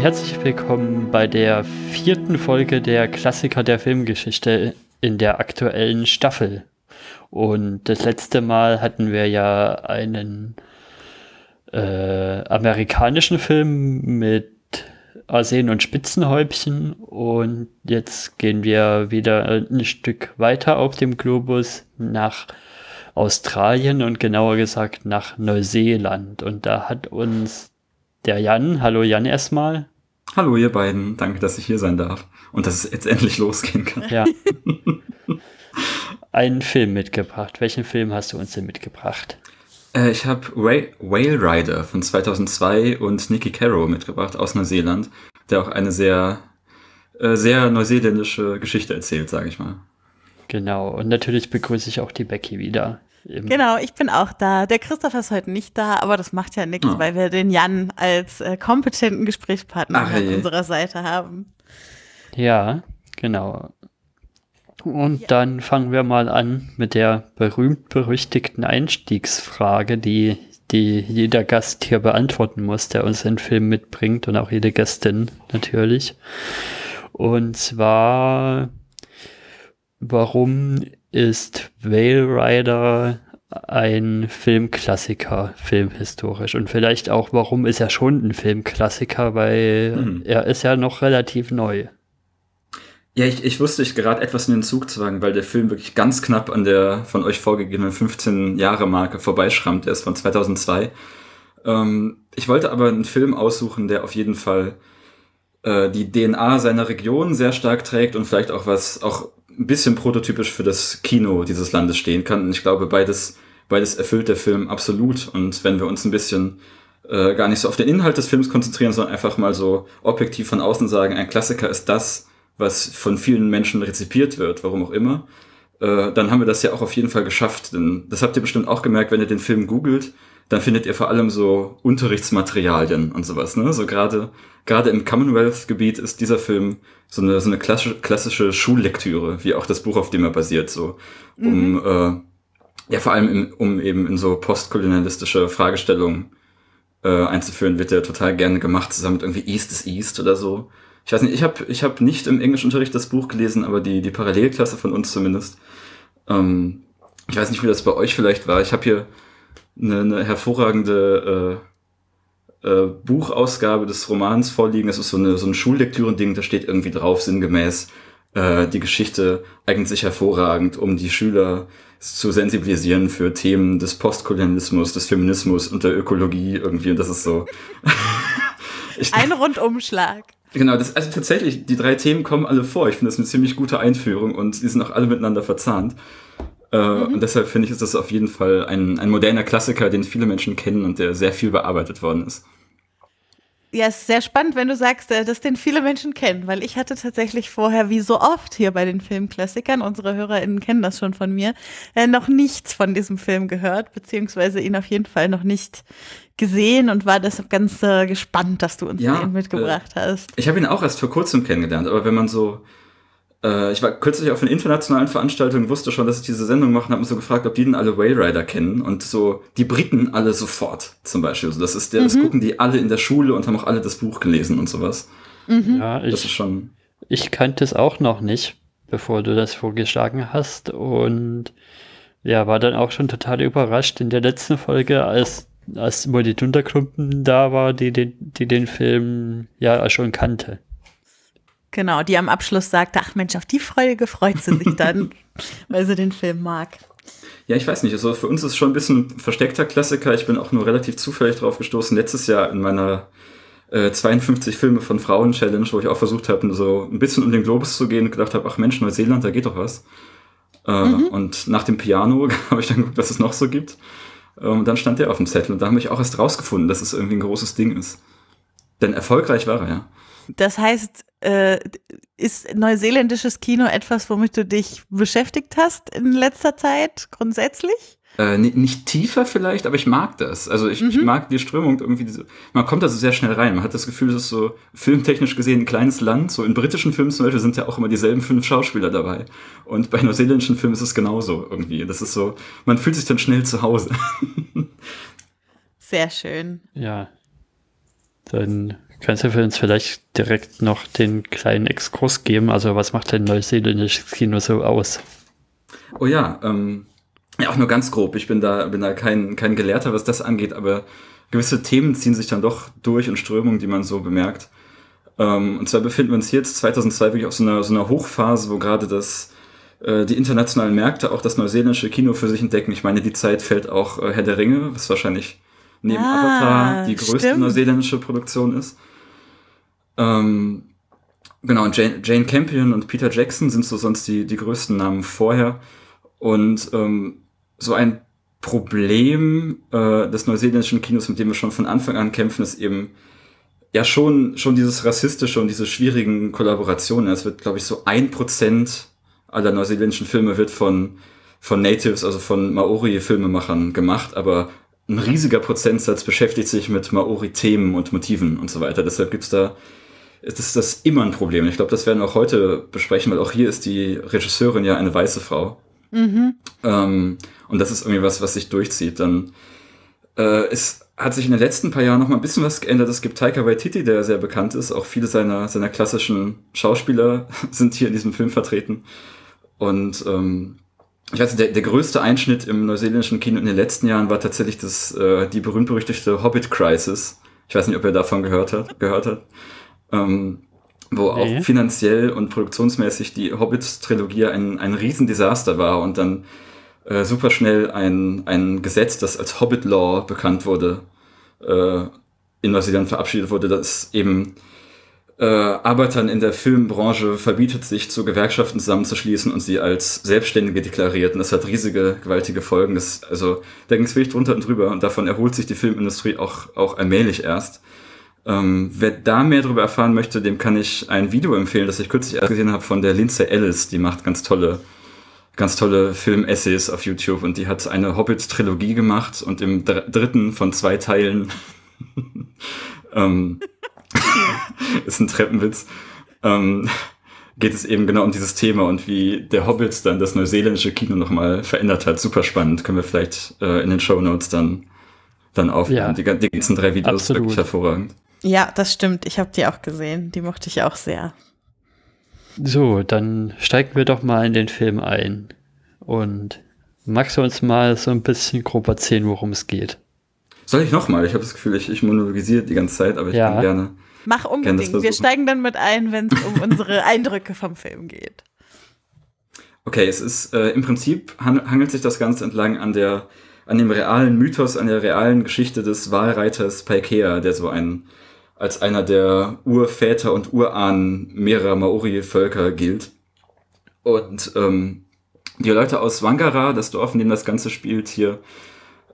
Herzlich willkommen bei der vierten Folge der Klassiker der Filmgeschichte in der aktuellen Staffel. Und das letzte Mal hatten wir ja einen äh, amerikanischen Film mit Arsen und Spitzenhäubchen und jetzt gehen wir wieder ein Stück weiter auf dem Globus nach Australien und genauer gesagt nach Neuseeland. Und da hat uns der Jan, hallo Jan erstmal. Hallo ihr beiden, danke, dass ich hier sein darf und dass es jetzt endlich losgehen kann. Ja. Einen Film mitgebracht. Welchen Film hast du uns denn mitgebracht? Äh, ich habe Whale Rider von 2002 und Nicky Caro mitgebracht aus Neuseeland, der auch eine sehr, äh, sehr neuseeländische Geschichte erzählt, sage ich mal. Genau, und natürlich begrüße ich auch die Becky wieder. Genau, ich bin auch da. Der Christopher ist heute nicht da, aber das macht ja nichts, oh. weil wir den Jan als äh, kompetenten Gesprächspartner Ach, an unserer Seite haben. Ja, genau. Und ja. dann fangen wir mal an mit der berühmt-berüchtigten Einstiegsfrage, die, die jeder Gast hier beantworten muss, der uns den Film mitbringt und auch jede Gästin natürlich. Und zwar, warum ist Whale Rider ein Filmklassiker, filmhistorisch. Und vielleicht auch, warum ist er schon ein Filmklassiker, weil mhm. er ist ja noch relativ neu. Ja, ich, ich wusste, ich gerade etwas in den Zug zu weil der Film wirklich ganz knapp an der von euch vorgegebenen 15-Jahre-Marke vorbeischrammt. Er ist von 2002. Ähm, ich wollte aber einen Film aussuchen, der auf jeden Fall äh, die DNA seiner Region sehr stark trägt und vielleicht auch was, auch ein bisschen prototypisch für das Kino dieses Landes stehen kann. Und ich glaube, beides, beides erfüllt der Film absolut. Und wenn wir uns ein bisschen äh, gar nicht so auf den Inhalt des Films konzentrieren, sondern einfach mal so objektiv von außen sagen, ein Klassiker ist das, was von vielen Menschen rezipiert wird, warum auch immer, äh, dann haben wir das ja auch auf jeden Fall geschafft. Denn das habt ihr bestimmt auch gemerkt, wenn ihr den Film googelt, dann findet ihr vor allem so Unterrichtsmaterialien und sowas. Ne? So gerade gerade im Commonwealth-Gebiet ist dieser Film so eine, so eine klassische, klassische Schullektüre, wie auch das Buch, auf dem er basiert, so um mhm. äh, ja vor allem in, um eben in so postkolonialistische Fragestellungen äh, einzuführen, wird er total gerne gemacht, zusammen mit irgendwie East is East oder so. Ich weiß nicht, ich habe ich hab nicht im Englischunterricht das Buch gelesen, aber die, die Parallelklasse von uns zumindest. Ähm, ich weiß nicht, wie das bei euch vielleicht war. Ich habe hier eine, eine hervorragende äh, äh, Buchausgabe des Romans vorliegen. Das ist so, eine, so ein Schullektürending, da steht irgendwie drauf, sinngemäß, äh, die Geschichte eignet sich hervorragend, um die Schüler zu sensibilisieren für Themen des Postkolonialismus, des Feminismus und der Ökologie irgendwie. Und das ist so. Ein Rundumschlag. Genau, das, also tatsächlich, die drei Themen kommen alle vor. Ich finde das eine ziemlich gute Einführung und die sind auch alle miteinander verzahnt. Äh, mhm. Und deshalb finde ich, ist das auf jeden Fall ein, ein moderner Klassiker, den viele Menschen kennen und der sehr viel bearbeitet worden ist. Ja, es ist sehr spannend, wenn du sagst, äh, dass den viele Menschen kennen, weil ich hatte tatsächlich vorher, wie so oft hier bei den Filmklassikern, unsere HörerInnen kennen das schon von mir, äh, noch nichts von diesem Film gehört, beziehungsweise ihn auf jeden Fall noch nicht gesehen und war deshalb ganz äh, gespannt, dass du uns ja, den mitgebracht äh, hast. Ich habe ihn auch erst vor kurzem kennengelernt, aber wenn man so äh, ich war kürzlich auf einer internationalen Veranstaltung, wusste schon, dass ich diese Sendung mache und habe mich so gefragt, ob die denn alle Whale Rider kennen. Und so, die Briten alle sofort, zum Beispiel. Also das ist der, mhm. das gucken die alle in der Schule und haben auch alle das Buch gelesen und sowas. Mhm. Ja, ich, das ist schon. Ich kannte es auch noch nicht, bevor du das vorgeschlagen hast. Und ja, war dann auch schon total überrascht in der letzten Folge, als als immer die Dunterklumpen da war, die den, die den Film ja schon kannte. Genau, die am Abschluss sagte, ach Mensch, auf die Folge freut sie sich dann, weil sie den Film mag. Ja, ich weiß nicht. Also für uns ist es schon ein bisschen ein versteckter Klassiker. Ich bin auch nur relativ zufällig drauf gestoßen. Letztes Jahr in meiner äh, 52 Filme von Frauen Challenge, wo ich auch versucht habe, so ein bisschen um den Globus zu gehen und gedacht habe, ach Mensch, Neuseeland, da geht doch was. Äh, mhm. Und nach dem Piano habe ich dann geguckt, was es noch so gibt. Und dann stand der auf dem Zettel und da habe ich auch erst rausgefunden, dass es irgendwie ein großes Ding ist. Denn erfolgreich war er, ja. Das heißt, äh, ist neuseeländisches Kino etwas, womit du dich beschäftigt hast in letzter Zeit grundsätzlich? Äh, nicht tiefer vielleicht, aber ich mag das. Also ich, mhm. ich mag die Strömung irgendwie. Diese, man kommt da so sehr schnell rein. Man hat das Gefühl, es ist so filmtechnisch gesehen ein kleines Land. So in britischen Filmen zum Beispiel sind ja auch immer dieselben fünf Schauspieler dabei. Und bei neuseeländischen Filmen ist es genauso irgendwie. Das ist so, man fühlt sich dann schnell zu Hause. Sehr schön. Ja. Dann Kannst du für uns vielleicht direkt noch den kleinen Exkurs geben? Also was macht denn neuseeländisches Kino so aus? Oh ja, ähm, ja, auch nur ganz grob. Ich bin da, bin da kein, kein Gelehrter, was das angeht, aber gewisse Themen ziehen sich dann doch durch und Strömungen, die man so bemerkt. Ähm, und zwar befinden wir uns jetzt 2002 wirklich auf so einer, so einer Hochphase, wo gerade das, äh, die internationalen Märkte auch das neuseeländische Kino für sich entdecken. Ich meine, die Zeit fällt auch äh, Herr der Ringe, was wahrscheinlich neben ah, Avatar die größte stimmt. neuseeländische Produktion ist. Ähm, genau, und Jane, Jane Campion und Peter Jackson sind so sonst die, die größten Namen vorher. Und ähm, so ein Problem äh, des neuseeländischen Kinos, mit dem wir schon von Anfang an kämpfen, ist eben ja schon, schon dieses rassistische und diese schwierigen Kollaborationen. Es wird, glaube ich, so ein Prozent aller neuseeländischen Filme wird von, von Natives, also von Maori-Filmemachern gemacht, aber ein riesiger Prozentsatz beschäftigt sich mit Maori-Themen und Motiven und so weiter. Deshalb gibt's da, ist das immer ein Problem. Ich glaube, das werden wir auch heute besprechen, weil auch hier ist die Regisseurin ja eine weiße Frau. Mhm. Ähm, und das ist irgendwie was, was sich durchzieht. Dann äh, es hat sich in den letzten paar Jahren noch mal ein bisschen was geändert. Es gibt Taika Waititi, der sehr bekannt ist. Auch viele seiner, seiner klassischen Schauspieler sind hier in diesem Film vertreten. Und ähm, ich weiß nicht, der, der größte Einschnitt im neuseeländischen Kino in den letzten Jahren war tatsächlich das, äh, die berühmt-berüchtigte Hobbit-Crisis. Ich weiß nicht, ob er davon gehört hat. Gehört hat. Ähm, wo nee. auch finanziell und produktionsmäßig die Hobbit-Trilogie ein, ein Riesendesaster war und dann äh, super schnell ein, ein Gesetz, das als Hobbit Law bekannt wurde, äh, in Neuseeland verabschiedet wurde, das eben äh, Arbeitern in der Filmbranche verbietet, sich zu Gewerkschaften zusammenzuschließen und sie als Selbstständige deklariert. Und das hat riesige, gewaltige Folgen. Das, also da ging es wirklich drunter und drüber und davon erholt sich die Filmindustrie auch, auch allmählich erst. Ähm, wer da mehr darüber erfahren möchte, dem kann ich ein Video empfehlen, das ich kürzlich erst gesehen habe von der Lindsay Ellis. Die macht ganz tolle, ganz tolle Film-Essays auf YouTube und die hat eine Hobbit-Trilogie gemacht und im dr dritten von zwei Teilen ähm, ist ein Treppenwitz. Ähm, geht es eben genau um dieses Thema und wie der Hobbit dann das neuseeländische Kino nochmal verändert hat. Super spannend. Können wir vielleicht äh, in den Show Notes dann, dann aufnehmen. Ja, die, die ganzen drei Videos absolut. wirklich hervorragend. Ja, das stimmt. Ich habe die auch gesehen. Die mochte ich auch sehr. So, dann steigen wir doch mal in den Film ein. Und magst du uns mal so ein bisschen grob erzählen, worum es geht? Soll ich nochmal? Ich habe das Gefühl, ich, ich monologisiere die ganze Zeit, aber ich ja. kann gerne. Mach unbedingt. Wir steigen dann mit ein, wenn es um unsere Eindrücke vom Film geht. Okay, es ist äh, im Prinzip hangelt sich das Ganze entlang an der an dem realen Mythos, an der realen Geschichte des Walreiters Paikea, der so ein als einer der Urväter und Urahnen mehrerer Maori-Völker gilt. Und ähm, die Leute aus Wangara, das Dorf, in dem das Ganze spielt hier,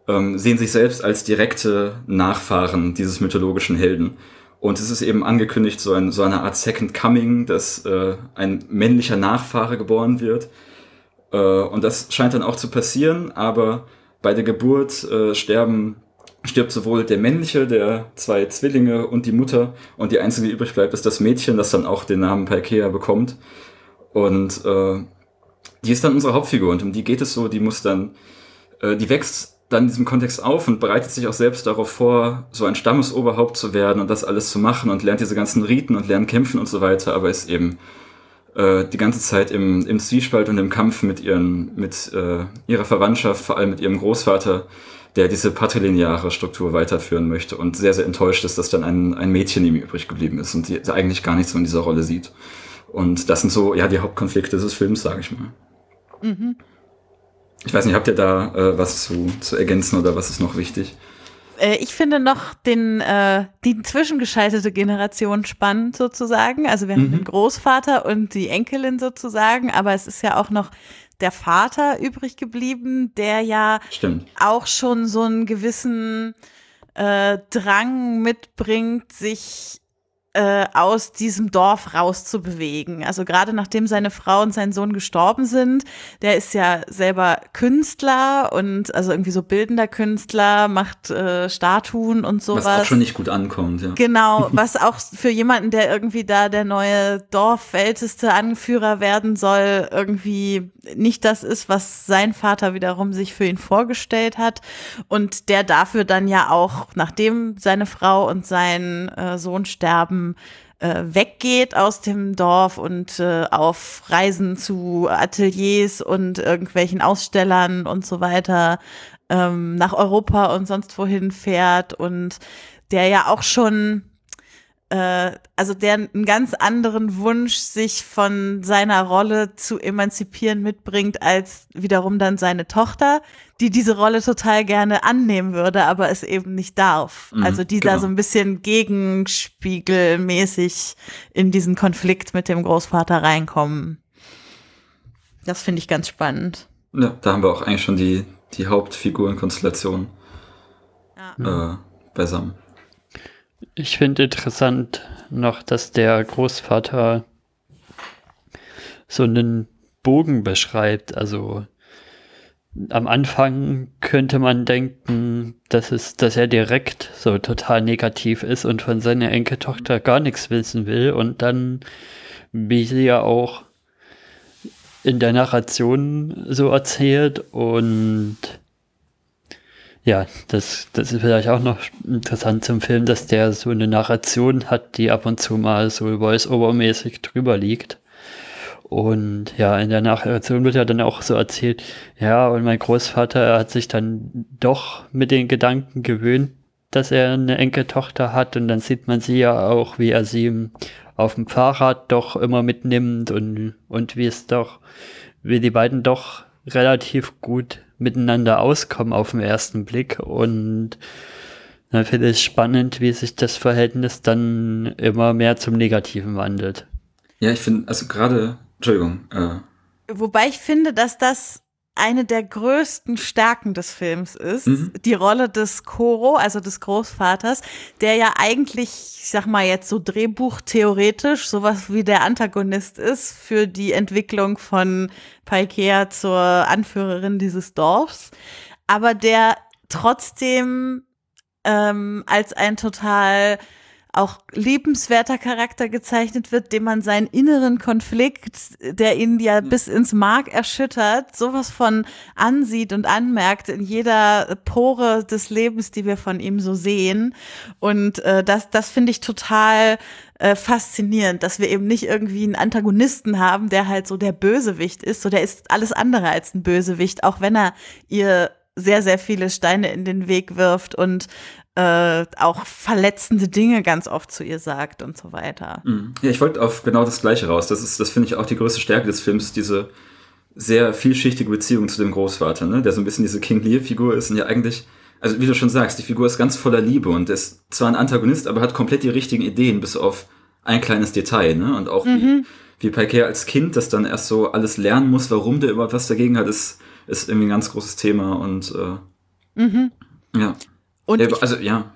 ähm, sehen sich selbst als direkte Nachfahren dieses mythologischen Helden. Und es ist eben angekündigt, so, ein, so eine Art Second Coming, dass äh, ein männlicher Nachfahre geboren wird. Äh, und das scheint dann auch zu passieren, aber bei der Geburt äh, sterben stirbt sowohl der männliche, der zwei Zwillinge und die Mutter. Und die einzige, die übrig bleibt, ist das Mädchen, das dann auch den Namen Palkea bekommt. Und äh, die ist dann unsere Hauptfigur. Und um die geht es so, die muss dann, äh, die wächst dann in diesem Kontext auf und bereitet sich auch selbst darauf vor, so ein Stammesoberhaupt zu werden und das alles zu machen und lernt diese ganzen Riten und lernt kämpfen und so weiter, aber ist eben äh, die ganze Zeit im, im Zwiespalt und im Kampf mit ihren, mit äh, ihrer Verwandtschaft, vor allem mit ihrem Großvater, der diese patrilineare Struktur weiterführen möchte und sehr, sehr enttäuscht ist, dass dann ein, ein Mädchen ihm übrig geblieben ist und die eigentlich gar nichts von dieser Rolle sieht. Und das sind so, ja, die Hauptkonflikte des Films, sage ich mal. Mhm. Ich weiß nicht, habt ihr da äh, was zu, zu ergänzen oder was ist noch wichtig? Äh, ich finde noch den, äh, die zwischengeschaltete Generation spannend sozusagen. Also wir haben mhm. den Großvater und die Enkelin sozusagen, aber es ist ja auch noch der Vater übrig geblieben, der ja Stimmt. auch schon so einen gewissen äh, Drang mitbringt, sich äh, aus diesem Dorf rauszubewegen. Also gerade nachdem seine Frau und sein Sohn gestorben sind, der ist ja selber Künstler und also irgendwie so bildender Künstler, macht äh, Statuen und sowas. Was auch schon nicht gut ankommt, ja. Genau, was auch für jemanden, der irgendwie da der neue Dorfälteste Anführer werden soll, irgendwie nicht das ist, was sein Vater wiederum sich für ihn vorgestellt hat und der dafür dann ja auch, nachdem seine Frau und sein äh, Sohn sterben, äh, weggeht aus dem Dorf und äh, auf Reisen zu Ateliers und irgendwelchen Ausstellern und so weiter ähm, nach Europa und sonst wohin fährt und der ja auch schon also der einen ganz anderen Wunsch, sich von seiner Rolle zu emanzipieren mitbringt, als wiederum dann seine Tochter, die diese Rolle total gerne annehmen würde, aber es eben nicht darf. Mhm, also die genau. da so ein bisschen gegenspiegelmäßig in diesen Konflikt mit dem Großvater reinkommen. Das finde ich ganz spannend. Ja, da haben wir auch eigentlich schon die, die Hauptfigurenkonstellation ja. äh, beisammen. Ich finde interessant noch, dass der Großvater so einen Bogen beschreibt. Also am Anfang könnte man denken, dass, es, dass er direkt so total negativ ist und von seiner Enkeltochter gar nichts wissen will. Und dann, wie sie ja auch in der Narration so erzählt und ja, das, das ist vielleicht auch noch interessant zum Film, dass der so eine Narration hat, die ab und zu mal so voice-over-mäßig drüber liegt. Und ja, in der Narration wird ja dann auch so erzählt, ja, und mein Großvater hat sich dann doch mit den Gedanken gewöhnt, dass er eine Enkeltochter hat und dann sieht man sie ja auch, wie er sie auf dem Fahrrad doch immer mitnimmt und, und wie es doch, wie die beiden doch relativ gut miteinander auskommen auf den ersten Blick und dann finde ich spannend, wie sich das Verhältnis dann immer mehr zum Negativen wandelt. Ja, ich finde, also gerade, Entschuldigung. Äh. Wobei ich finde, dass das eine der größten Stärken des Films ist, mhm. die Rolle des Koro, also des Großvaters, der ja eigentlich, ich sag mal jetzt so Drehbuch-theoretisch sowas wie der Antagonist ist für die Entwicklung von Paikea zur Anführerin dieses Dorfs, aber der trotzdem ähm, als ein total auch liebenswerter Charakter gezeichnet wird, dem man seinen inneren Konflikt, der ihn ja bis ins Mark erschüttert, sowas von ansieht und anmerkt in jeder Pore des Lebens, die wir von ihm so sehen. Und äh, das, das finde ich total äh, faszinierend, dass wir eben nicht irgendwie einen Antagonisten haben, der halt so der Bösewicht ist. So, der ist alles andere als ein Bösewicht, auch wenn er ihr sehr, sehr viele Steine in den Weg wirft und äh, auch verletzende Dinge ganz oft zu ihr sagt und so weiter. Mhm. Ja, ich wollte auf genau das Gleiche raus. Das ist, das finde ich auch die größte Stärke des Films, diese sehr vielschichtige Beziehung zu dem Großvater, ne? der so ein bisschen diese King Lear-Figur ist und ja eigentlich, also wie du schon sagst, die Figur ist ganz voller Liebe und ist zwar ein Antagonist, aber hat komplett die richtigen Ideen, bis auf ein kleines Detail, ne? Und auch mhm. wie, wie Piquet als Kind das dann erst so alles lernen muss, warum der überhaupt was dagegen hat, ist, ist irgendwie ein ganz großes Thema und äh, mhm. ja. Und ja, also ja.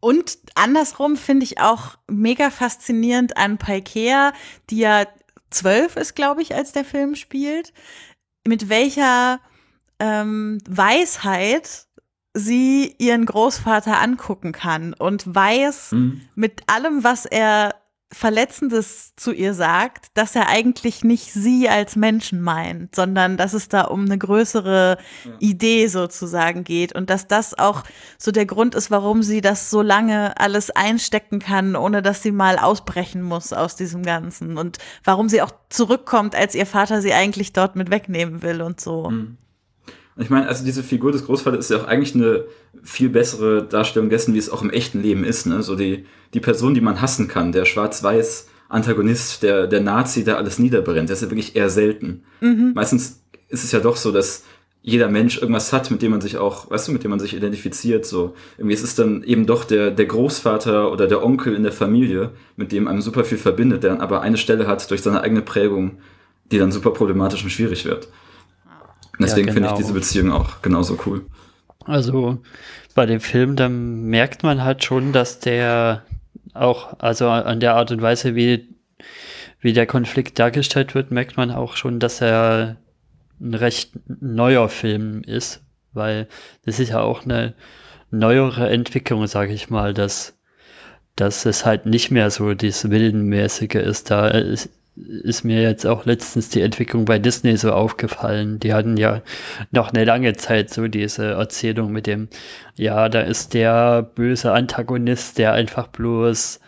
Und andersrum finde ich auch mega faszinierend an Paikea, die ja zwölf ist, glaube ich, als der Film spielt, mit welcher ähm, Weisheit sie ihren Großvater angucken kann und weiß mhm. mit allem, was er Verletzendes zu ihr sagt, dass er eigentlich nicht sie als Menschen meint, sondern dass es da um eine größere ja. Idee sozusagen geht und dass das auch so der Grund ist, warum sie das so lange alles einstecken kann, ohne dass sie mal ausbrechen muss aus diesem Ganzen und warum sie auch zurückkommt, als ihr Vater sie eigentlich dort mit wegnehmen will und so. Mhm. Ich meine, also diese Figur des Großvaters ist ja auch eigentlich eine viel bessere Darstellung dessen, wie es auch im echten Leben ist. Ne? So die, die Person, die man hassen kann, der schwarz-weiß Antagonist, der, der Nazi, der alles niederbrennt, der ist ja wirklich eher selten. Mhm. Meistens ist es ja doch so, dass jeder Mensch irgendwas hat, mit dem man sich auch, weißt du, mit dem man sich identifiziert. So irgendwie ist es dann eben doch der der Großvater oder der Onkel in der Familie, mit dem einem super viel verbindet, der dann aber eine Stelle hat durch seine eigene Prägung, die dann super problematisch und schwierig wird. Deswegen ja, genau. finde ich genau. diese Beziehung auch genauso cool. Also bei dem Film, da merkt man halt schon, dass der auch, also an der Art und Weise, wie, wie der Konflikt dargestellt wird, merkt man auch schon, dass er ein recht neuer Film ist, weil das ist ja auch eine neuere Entwicklung, sage ich mal, dass, dass es halt nicht mehr so dieses Willenmäßige ist. Da ist, ist mir jetzt auch letztens die Entwicklung bei Disney so aufgefallen. Die hatten ja noch eine lange Zeit so diese Erzählung mit dem, ja, da ist der böse Antagonist, der einfach bloß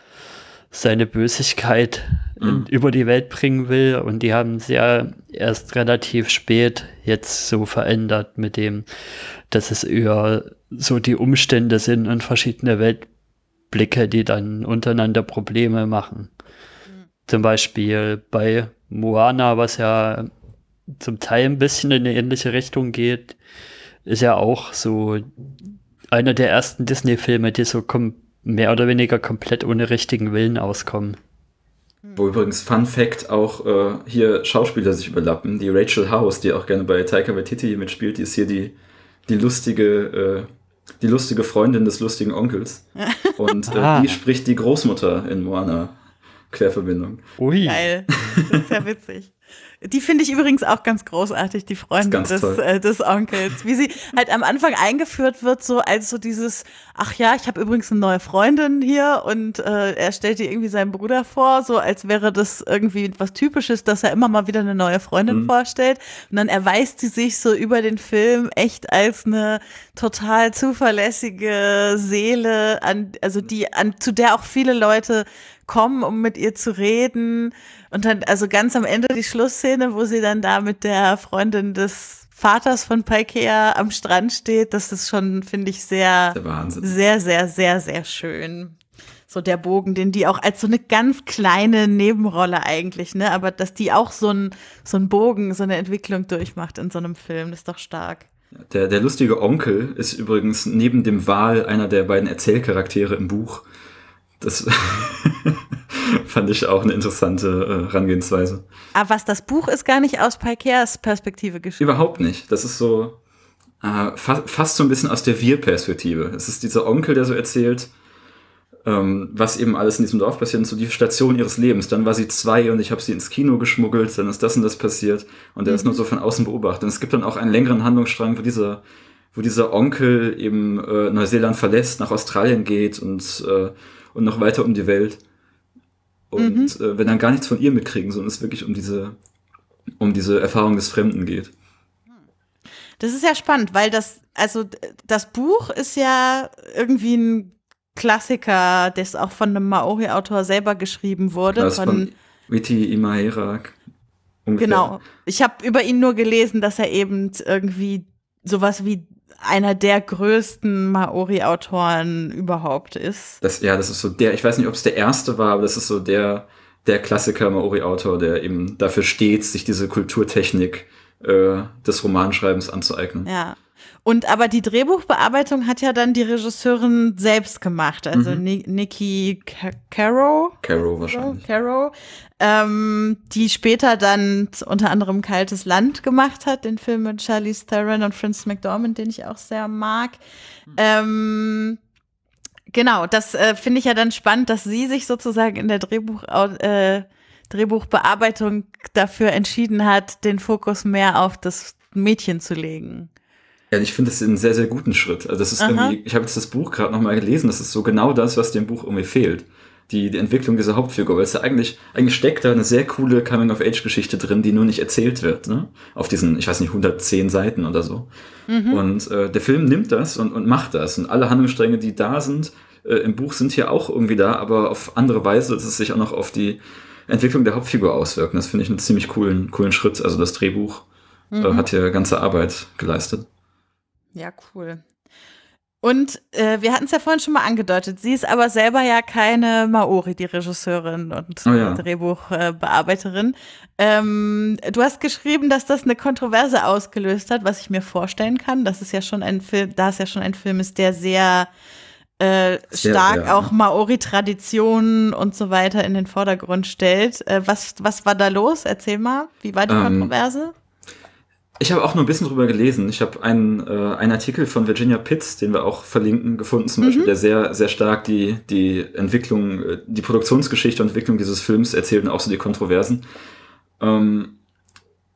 seine Bösigkeit mhm. über die Welt bringen will. Und die haben es ja erst relativ spät jetzt so verändert mit dem, dass es eher so die Umstände sind und verschiedene Weltblicke, die dann untereinander Probleme machen. Zum Beispiel bei Moana, was ja zum Teil ein bisschen in eine ähnliche Richtung geht, ist ja auch so einer der ersten Disney-Filme, die so mehr oder weniger komplett ohne richtigen Willen auskommen. Wo übrigens Fun Fact auch äh, hier Schauspieler sich überlappen. Die Rachel House, die auch gerne bei Taika Waititi mitspielt, die ist hier die, die lustige, äh, die lustige Freundin des lustigen Onkels. Und äh, ah. die spricht die Großmutter in Moana. Querverbindung. Ui. Geil. Das ist ja witzig. Die finde ich übrigens auch ganz großartig, die Freundin des, äh, des Onkels. Wie sie halt am Anfang eingeführt wird, so als so dieses, ach ja, ich habe übrigens eine neue Freundin hier und äh, er stellt ihr irgendwie seinen Bruder vor, so als wäre das irgendwie was Typisches, dass er immer mal wieder eine neue Freundin mhm. vorstellt. Und dann erweist sie sich so über den Film echt als eine total zuverlässige Seele, an, also die, an, zu der auch viele Leute kommen, um mit ihr zu reden. Und dann, also ganz am Ende die Schlussszene, wo sie dann da mit der Freundin des Vaters von Paikea am Strand steht, das ist schon, finde ich, sehr, sehr, sehr, sehr, sehr schön. So der Bogen, den die auch als so eine ganz kleine Nebenrolle eigentlich, ne, aber dass die auch so ein, so ein Bogen, so eine Entwicklung durchmacht in so einem Film, das ist doch stark. Der, der lustige Onkel ist übrigens neben dem Wahl einer der beiden Erzählcharaktere im Buch. Das fand ich auch eine interessante äh, Herangehensweise. Aber was das Buch ist gar nicht aus Paikers Perspektive geschrieben. Überhaupt nicht. Das ist so äh, fa fast so ein bisschen aus der Wir-Perspektive. Es ist dieser Onkel, der so erzählt, ähm, was eben alles in diesem Dorf passiert und so die Station ihres Lebens. Dann war sie zwei und ich habe sie ins Kino geschmuggelt, dann ist das und das passiert und der mhm. ist nur so von außen beobachtet. Und es gibt dann auch einen längeren Handlungsstrang, wo dieser wo dieser Onkel eben äh, Neuseeland verlässt, nach Australien geht und äh, und noch weiter um die Welt. Und mhm. äh, wenn dann gar nichts von ihr mitkriegen, sondern es wirklich um diese, um diese Erfahrung des Fremden geht. Das ist ja spannend, weil das, also das Buch ist ja irgendwie ein Klassiker, das auch von einem Maori-Autor selber geschrieben wurde. Das von, von Witi Imahera. Ungefähr. Genau. Ich habe über ihn nur gelesen, dass er eben irgendwie sowas wie einer der größten Maori-Autoren überhaupt ist. Das, ja, das ist so der, ich weiß nicht, ob es der erste war, aber das ist so der, der Klassiker Maori-Autor, der eben dafür steht, sich diese Kulturtechnik äh, des Romanschreibens anzueignen. Ja. Und aber die Drehbuchbearbeitung hat ja dann die Regisseurin selbst gemacht, also mhm. Nikki Caro. Caro wahrscheinlich. Caro, ähm, die später dann unter anderem Kaltes Land gemacht hat, den Film mit Charlize Theron und Frances McDormand, den ich auch sehr mag. Mhm. Ähm, genau, das äh, finde ich ja dann spannend, dass sie sich sozusagen in der Drehbuch, äh, Drehbuchbearbeitung dafür entschieden hat, den Fokus mehr auf das Mädchen zu legen. Ja, ich finde das einen sehr, sehr guten Schritt. Also das ist Aha. irgendwie, ich habe jetzt das Buch gerade nochmal gelesen, das ist so genau das, was dem Buch irgendwie fehlt. Die, die Entwicklung dieser Hauptfigur, weil es ja eigentlich, eigentlich steckt da eine sehr coole Coming-of-Age-Geschichte drin, die nur nicht erzählt wird, ne? Auf diesen, ich weiß nicht, 110 Seiten oder so. Mhm. Und äh, der Film nimmt das und, und macht das. Und alle Handlungsstränge, die da sind, äh, im Buch sind hier auch irgendwie da, aber auf andere Weise, dass es sich auch noch auf die Entwicklung der Hauptfigur auswirkt. Das finde ich einen ziemlich coolen, coolen Schritt. Also das Drehbuch äh, mhm. äh, hat hier ganze Arbeit geleistet. Ja, cool. Und äh, wir hatten es ja vorhin schon mal angedeutet, sie ist aber selber ja keine Maori, die Regisseurin und oh ja. Drehbuchbearbeiterin. Ähm, du hast geschrieben, dass das eine Kontroverse ausgelöst hat, was ich mir vorstellen kann. Das ist ja schon ein Film, da es ja schon ein Film ist, der sehr äh, stark ja. auch Maori-Traditionen und so weiter in den Vordergrund stellt. Äh, was, was war da los? Erzähl mal, wie war die ähm, Kontroverse? Ich habe auch nur ein bisschen drüber gelesen. Ich habe einen, äh, einen Artikel von Virginia Pitts, den wir auch verlinken, gefunden, zum mhm. Beispiel, der sehr, sehr stark die, die Entwicklung, äh, die Produktionsgeschichte und Entwicklung dieses Films erzählt und auch so die Kontroversen. Ähm,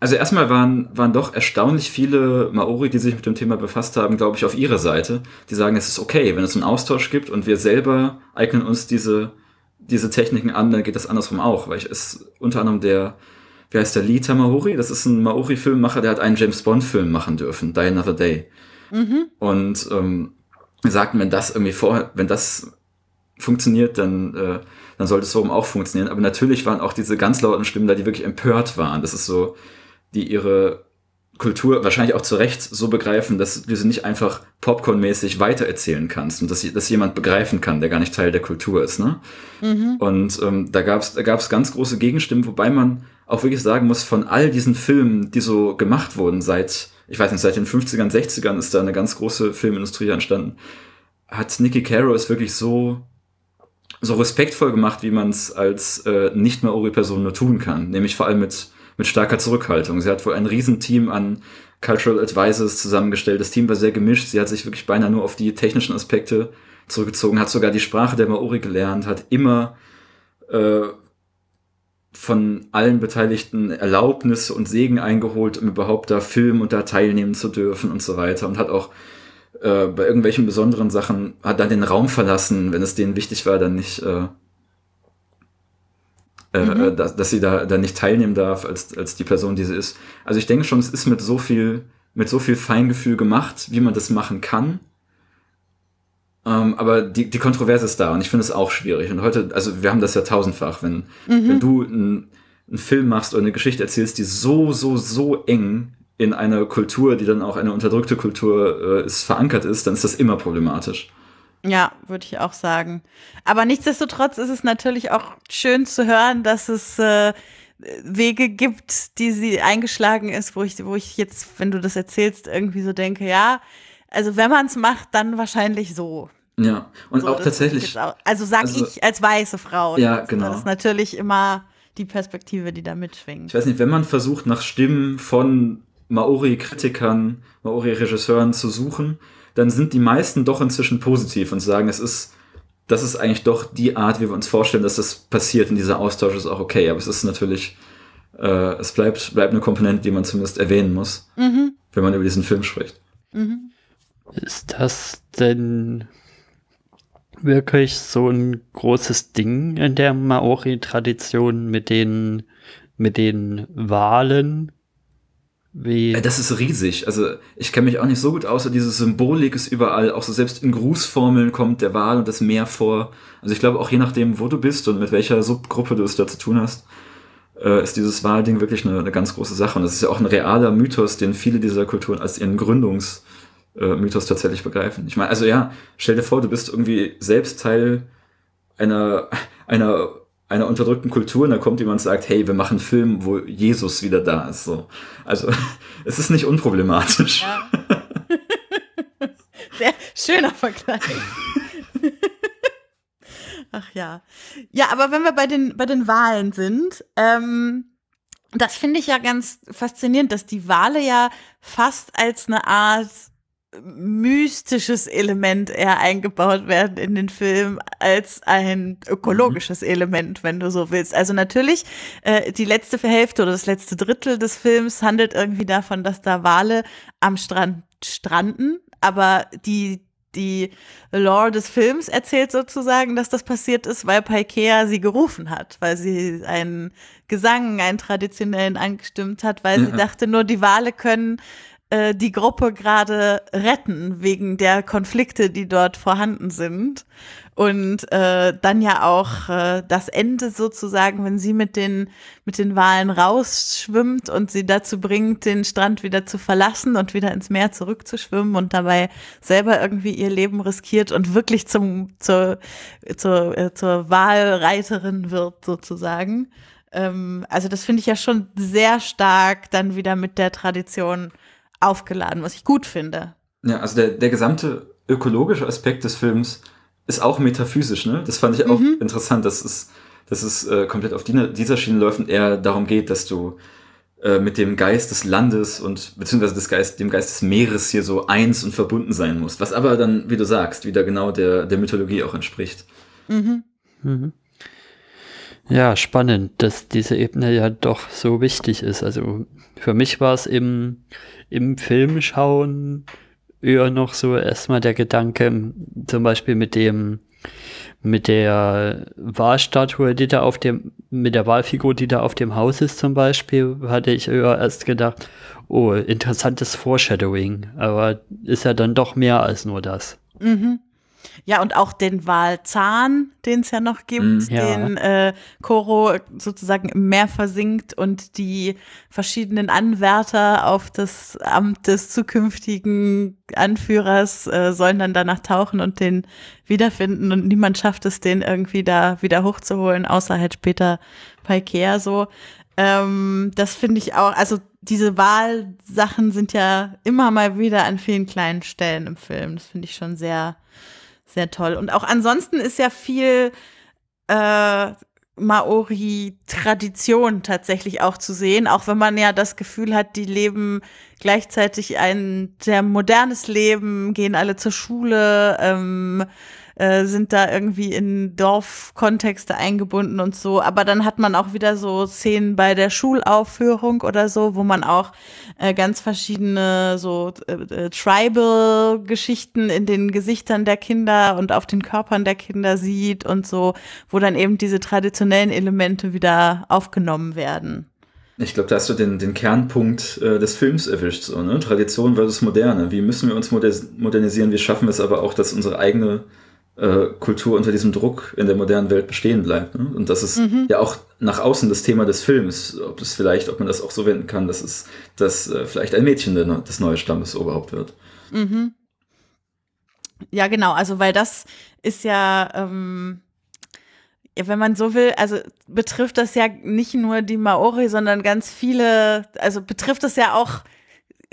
also erstmal waren, waren doch erstaunlich viele Maori, die sich mit dem Thema befasst haben, glaube ich, auf ihrer Seite. Die sagen, es ist okay, wenn es einen Austausch gibt und wir selber eignen uns diese, diese Techniken an, dann geht das andersrum auch, weil ich es unter anderem der, wie heißt der, Lee Tamahori, das ist ein Maori-Filmmacher, der hat einen James Bond-Film machen dürfen, Die Another Day. Mhm. Und ähm, sagten, wenn das irgendwie vor, wenn das funktioniert, dann, äh, dann sollte es so auch funktionieren. Aber natürlich waren auch diese ganz lauten Stimmen da, die wirklich empört waren. Das ist so, die ihre Kultur wahrscheinlich auch zu Recht so begreifen, dass du sie nicht einfach popcornmäßig weitererzählen kannst und dass, dass jemand begreifen kann, der gar nicht Teil der Kultur ist. Ne? Mhm. Und ähm, da gab es da gab's ganz große Gegenstimmen, wobei man auch wirklich sagen muss, von all diesen Filmen, die so gemacht wurden seit, ich weiß nicht, seit den 50ern, 60ern ist da eine ganz große Filmindustrie entstanden, hat Nicky Caro es wirklich so so respektvoll gemacht, wie man es als äh, nicht-Maori-Person nur tun kann. Nämlich vor allem mit mit starker Zurückhaltung. Sie hat wohl ein Riesenteam an Cultural Advisors zusammengestellt. Das Team war sehr gemischt. Sie hat sich wirklich beinahe nur auf die technischen Aspekte zurückgezogen, hat sogar die Sprache der Maori gelernt, hat immer äh, von allen Beteiligten Erlaubnisse und Segen eingeholt, um überhaupt da filmen und da teilnehmen zu dürfen und so weiter. Und hat auch äh, bei irgendwelchen besonderen Sachen, hat dann den Raum verlassen, wenn es denen wichtig war, dann nicht äh, äh, mhm. Äh, dass, dass sie da, da nicht teilnehmen darf als, als die Person, die sie ist. Also ich denke schon, es ist mit so viel, mit so viel Feingefühl gemacht, wie man das machen kann. Ähm, aber die, die Kontroverse ist da und ich finde es auch schwierig. Und heute, also wir haben das ja tausendfach, wenn, mhm. wenn du einen Film machst oder eine Geschichte erzählst, die so, so, so eng in einer Kultur, die dann auch eine unterdrückte Kultur äh, ist, verankert ist, dann ist das immer problematisch. Ja, würde ich auch sagen. Aber nichtsdestotrotz ist es natürlich auch schön zu hören, dass es äh, Wege gibt, die sie eingeschlagen ist, wo ich, wo ich jetzt, wenn du das erzählst, irgendwie so denke, ja, also wenn man es macht, dann wahrscheinlich so. Ja, und so, auch tatsächlich. Auch, also sag also, ich als weiße Frau. Ja, genau. Das ist natürlich immer die Perspektive, die da mitschwingt. Ich weiß nicht, wenn man versucht, nach Stimmen von Maori-Kritikern, Maori-Regisseuren zu suchen, dann sind die meisten doch inzwischen positiv und sagen, es ist, das ist eigentlich doch die Art, wie wir uns vorstellen, dass das passiert und dieser Austausch ist auch okay. Aber es ist natürlich, äh, es bleibt, bleibt eine Komponente, die man zumindest erwähnen muss, mhm. wenn man über diesen Film spricht. Mhm. Ist das denn wirklich so ein großes Ding in der Maori-Tradition mit den, mit den Wahlen? Wie? Das ist riesig. Also ich kenne mich auch nicht so gut aus, aber diese Symbolik ist überall. Auch so selbst in Grußformeln kommt der Wal und das Meer vor. Also ich glaube auch je nachdem, wo du bist und mit welcher Subgruppe du es da zu tun hast, äh, ist dieses Walding wirklich eine, eine, ganz große Sache. Und das ist ja auch ein realer Mythos, den viele dieser Kulturen als ihren Gründungsmythos äh, tatsächlich begreifen. Ich meine, also ja, stell dir vor, du bist irgendwie selbst Teil einer, einer einer unterdrückten Kultur und da kommt jemand und sagt, hey, wir machen einen Film, wo Jesus wieder da ist. So. Also es ist nicht unproblematisch. Ja. Sehr schöner Vergleich. Ach ja. Ja, aber wenn wir bei den, bei den Wahlen sind, ähm, das finde ich ja ganz faszinierend, dass die Wale ja fast als eine Art mystisches Element eher eingebaut werden in den Film als ein ökologisches mhm. Element, wenn du so willst. Also natürlich, äh, die letzte Hälfte oder das letzte Drittel des Films handelt irgendwie davon, dass da Wale am Strand stranden, aber die die Lore des Films erzählt sozusagen, dass das passiert ist, weil Paikea sie gerufen hat, weil sie einen Gesang, einen traditionellen angestimmt hat, weil ja. sie dachte, nur die Wale können äh, die Gruppe gerade retten wegen der Konflikte, die dort vorhanden sind. Und äh, dann ja auch äh, das Ende sozusagen, wenn sie mit den, mit den Walen rausschwimmt und sie dazu bringt, den Strand wieder zu verlassen und wieder ins Meer zurückzuschwimmen und dabei selber irgendwie ihr Leben riskiert und wirklich zum, zur, zur, äh, zur Walreiterin wird sozusagen. Ähm, also das finde ich ja schon sehr stark dann wieder mit der Tradition aufgeladen, was ich gut finde. Ja, also der, der gesamte ökologische Aspekt des Films ist auch metaphysisch, ne? Das fand ich auch mhm. interessant, dass es, dass es äh, komplett auf die, dieser Schiene läuft und eher darum geht, dass du äh, mit dem Geist des Landes und beziehungsweise des Geist, dem Geist des Meeres hier so eins und verbunden sein muss. Was aber dann, wie du sagst, wieder genau der, der Mythologie auch entspricht. Mhm. Mhm. Ja, spannend, dass diese Ebene ja doch so wichtig ist. Also für mich war es im, im Filmschauen eher noch so erstmal der Gedanke, zum Beispiel mit dem, mit der Wahlstatue, die da auf dem, mit der Wahlfigur, die da auf dem Haus ist zum Beispiel, hatte ich eher erst gedacht, oh, interessantes Foreshadowing, aber ist ja dann doch mehr als nur das. Mhm. Ja, und auch den Wahlzahn, den es ja noch gibt, mm, ja. den äh, Koro sozusagen im Meer versinkt und die verschiedenen Anwärter auf das Amt des zukünftigen Anführers äh, sollen dann danach tauchen und den wiederfinden und niemand schafft es, den irgendwie da wieder hochzuholen, außer halt später bei Kea so. Ähm, das finde ich auch, also diese Wahlsachen sind ja immer mal wieder an vielen kleinen Stellen im Film. Das finde ich schon sehr sehr toll. Und auch ansonsten ist ja viel äh, Maori-Tradition tatsächlich auch zu sehen, auch wenn man ja das Gefühl hat, die leben gleichzeitig ein sehr modernes Leben, gehen alle zur Schule, ähm, äh, sind da irgendwie in Dorfkontexte eingebunden und so. Aber dann hat man auch wieder so Szenen bei der Schulaufführung oder so, wo man auch äh, ganz verschiedene so äh, äh, Tribal-Geschichten in den Gesichtern der Kinder und auf den Körpern der Kinder sieht und so, wo dann eben diese traditionellen Elemente wieder aufgenommen werden. Ich glaube, da hast du den, den Kernpunkt äh, des Films erwischt. So, ne? Tradition versus Moderne. Wie müssen wir uns modernisieren? Wie schaffen wir es aber auch, dass unsere eigene äh, Kultur unter diesem Druck in der modernen Welt bestehen bleibt. Ne? Und das ist mhm. ja auch nach außen das Thema des Films, ob es vielleicht, ob man das auch so wenden kann, dass es, dass äh, vielleicht ein Mädchen des neuen Stammes Oberhaupt wird. Mhm. Ja, genau, also weil das ist ja, ähm, wenn man so will, also betrifft das ja nicht nur die Maori, sondern ganz viele, also betrifft das ja auch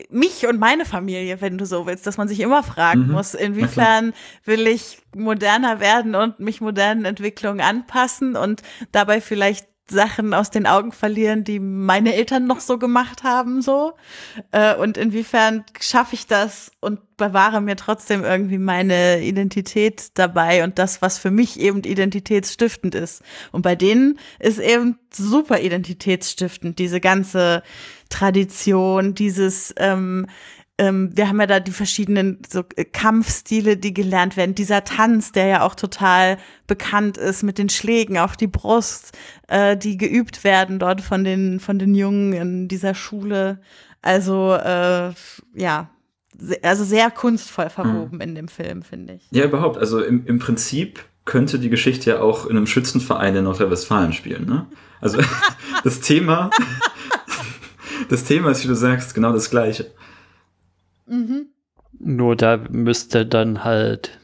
mich und meine Familie, wenn du so willst, dass man sich immer fragen mhm. muss, inwiefern will ich moderner werden und mich modernen Entwicklungen anpassen und dabei vielleicht Sachen aus den Augen verlieren, die meine Eltern noch so gemacht haben, so. Äh, und inwiefern schaffe ich das und bewahre mir trotzdem irgendwie meine Identität dabei und das, was für mich eben identitätsstiftend ist. Und bei denen ist eben super identitätsstiftend, diese ganze Tradition, dieses ähm, ähm, wir haben ja da die verschiedenen so äh, Kampfstile, die gelernt werden. Dieser Tanz, der ja auch total bekannt ist mit den Schlägen auf die Brust, äh, die geübt werden dort von den, von den Jungen in dieser Schule. Also, äh, ja, also sehr kunstvoll verwoben mhm. in dem Film, finde ich. Ja, überhaupt. Also im, im Prinzip könnte die Geschichte ja auch in einem Schützenverein in Nordrhein-Westfalen spielen. Ne? Also das Thema, das Thema ist, wie du sagst, genau das gleiche. Mhm. Nur da müsste dann halt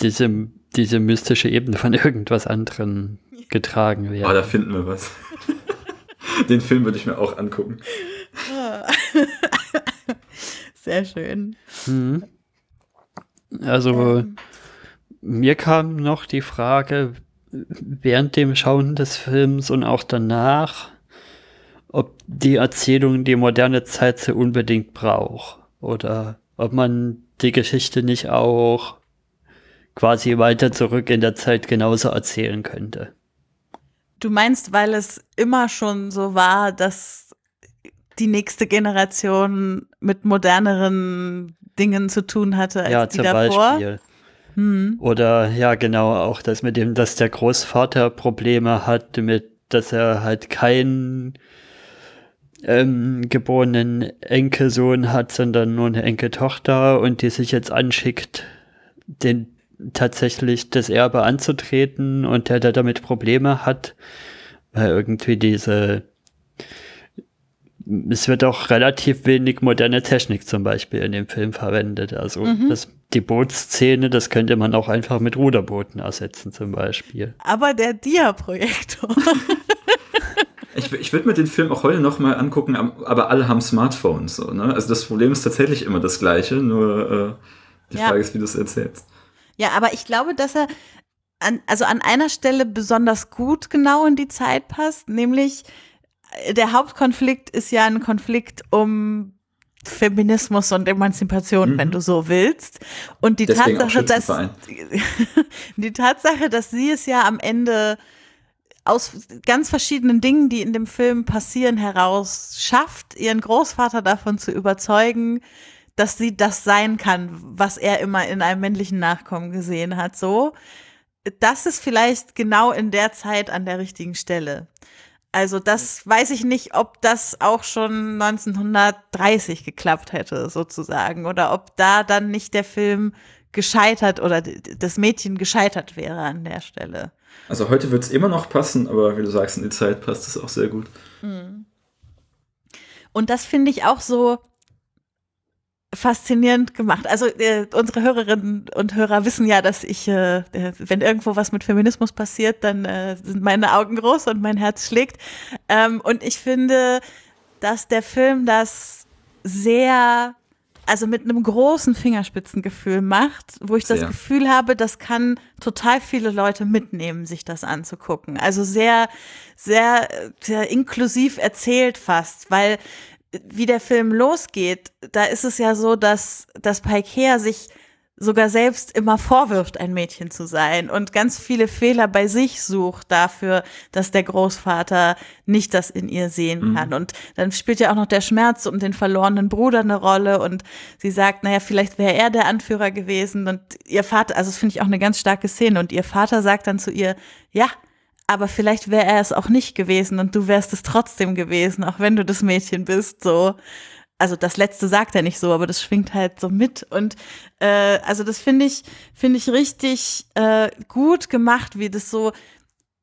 diese, diese mystische Ebene von irgendwas anderem getragen werden. Oh, da finden wir was. Den Film würde ich mir auch angucken. Sehr schön. Mhm. Also, ähm. mir kam noch die Frage, während dem Schauen des Films und auch danach, ob die Erzählung die moderne Zeit so unbedingt braucht. Oder ob man die Geschichte nicht auch quasi weiter zurück in der Zeit genauso erzählen könnte. Du meinst, weil es immer schon so war, dass die nächste Generation mit moderneren Dingen zu tun hatte als ja, die zum davor? Beispiel. Hm. Oder ja, genau, auch das mit dem, dass der Großvater Probleme hat mit, dass er halt kein ähm, geborenen Enkelsohn hat, sondern nur eine Enkeltochter und die sich jetzt anschickt, den tatsächlich das Erbe anzutreten und der da damit Probleme hat, weil irgendwie diese es wird auch relativ wenig moderne Technik zum Beispiel in dem Film verwendet. Also mhm. das, die Bootsszene, das könnte man auch einfach mit Ruderbooten ersetzen zum Beispiel. Aber der Dia-Projektor. Ich, ich würde mir den Film auch heute noch mal angucken, aber alle haben Smartphones. So, ne? Also das Problem ist tatsächlich immer das gleiche, nur äh, die ja. Frage ist, wie du es erzählst. Ja, aber ich glaube, dass er an, also an einer Stelle besonders gut genau in die Zeit passt, nämlich der Hauptkonflikt ist ja ein Konflikt um Feminismus und Emanzipation, mhm. wenn du so willst. Und die Deswegen Tatsache, dass die Tatsache, dass sie es ja am Ende aus ganz verschiedenen Dingen, die in dem Film passieren, heraus schafft, ihren Großvater davon zu überzeugen, dass sie das sein kann, was er immer in einem männlichen Nachkommen gesehen hat, so. Das ist vielleicht genau in der Zeit an der richtigen Stelle. Also das weiß ich nicht, ob das auch schon 1930 geklappt hätte, sozusagen, oder ob da dann nicht der Film gescheitert oder das Mädchen gescheitert wäre an der Stelle. Also heute wird es immer noch passen, aber wie du sagst, in die Zeit passt es auch sehr gut. Hm. Und das finde ich auch so faszinierend gemacht. Also äh, unsere Hörerinnen und Hörer wissen ja, dass ich, äh, wenn irgendwo was mit Feminismus passiert, dann äh, sind meine Augen groß und mein Herz schlägt. Ähm, und ich finde, dass der Film das sehr also mit einem großen Fingerspitzengefühl macht, wo ich das sehr. Gefühl habe, das kann total viele Leute mitnehmen, sich das anzugucken. Also sehr, sehr, sehr inklusiv erzählt fast, weil wie der Film losgeht, da ist es ja so, dass, dass Paikea sich sogar selbst immer vorwirft, ein Mädchen zu sein und ganz viele Fehler bei sich sucht dafür, dass der Großvater nicht das in ihr sehen mhm. kann. Und dann spielt ja auch noch der Schmerz um den verlorenen Bruder eine Rolle und sie sagt, naja, vielleicht wäre er der Anführer gewesen und ihr Vater, also das finde ich auch eine ganz starke Szene und ihr Vater sagt dann zu ihr, ja, aber vielleicht wäre er es auch nicht gewesen und du wärst es trotzdem gewesen, auch wenn du das Mädchen bist, so also das letzte sagt er nicht so, aber das schwingt halt so mit. Und äh, also das finde ich, finde ich richtig äh, gut gemacht, wie das so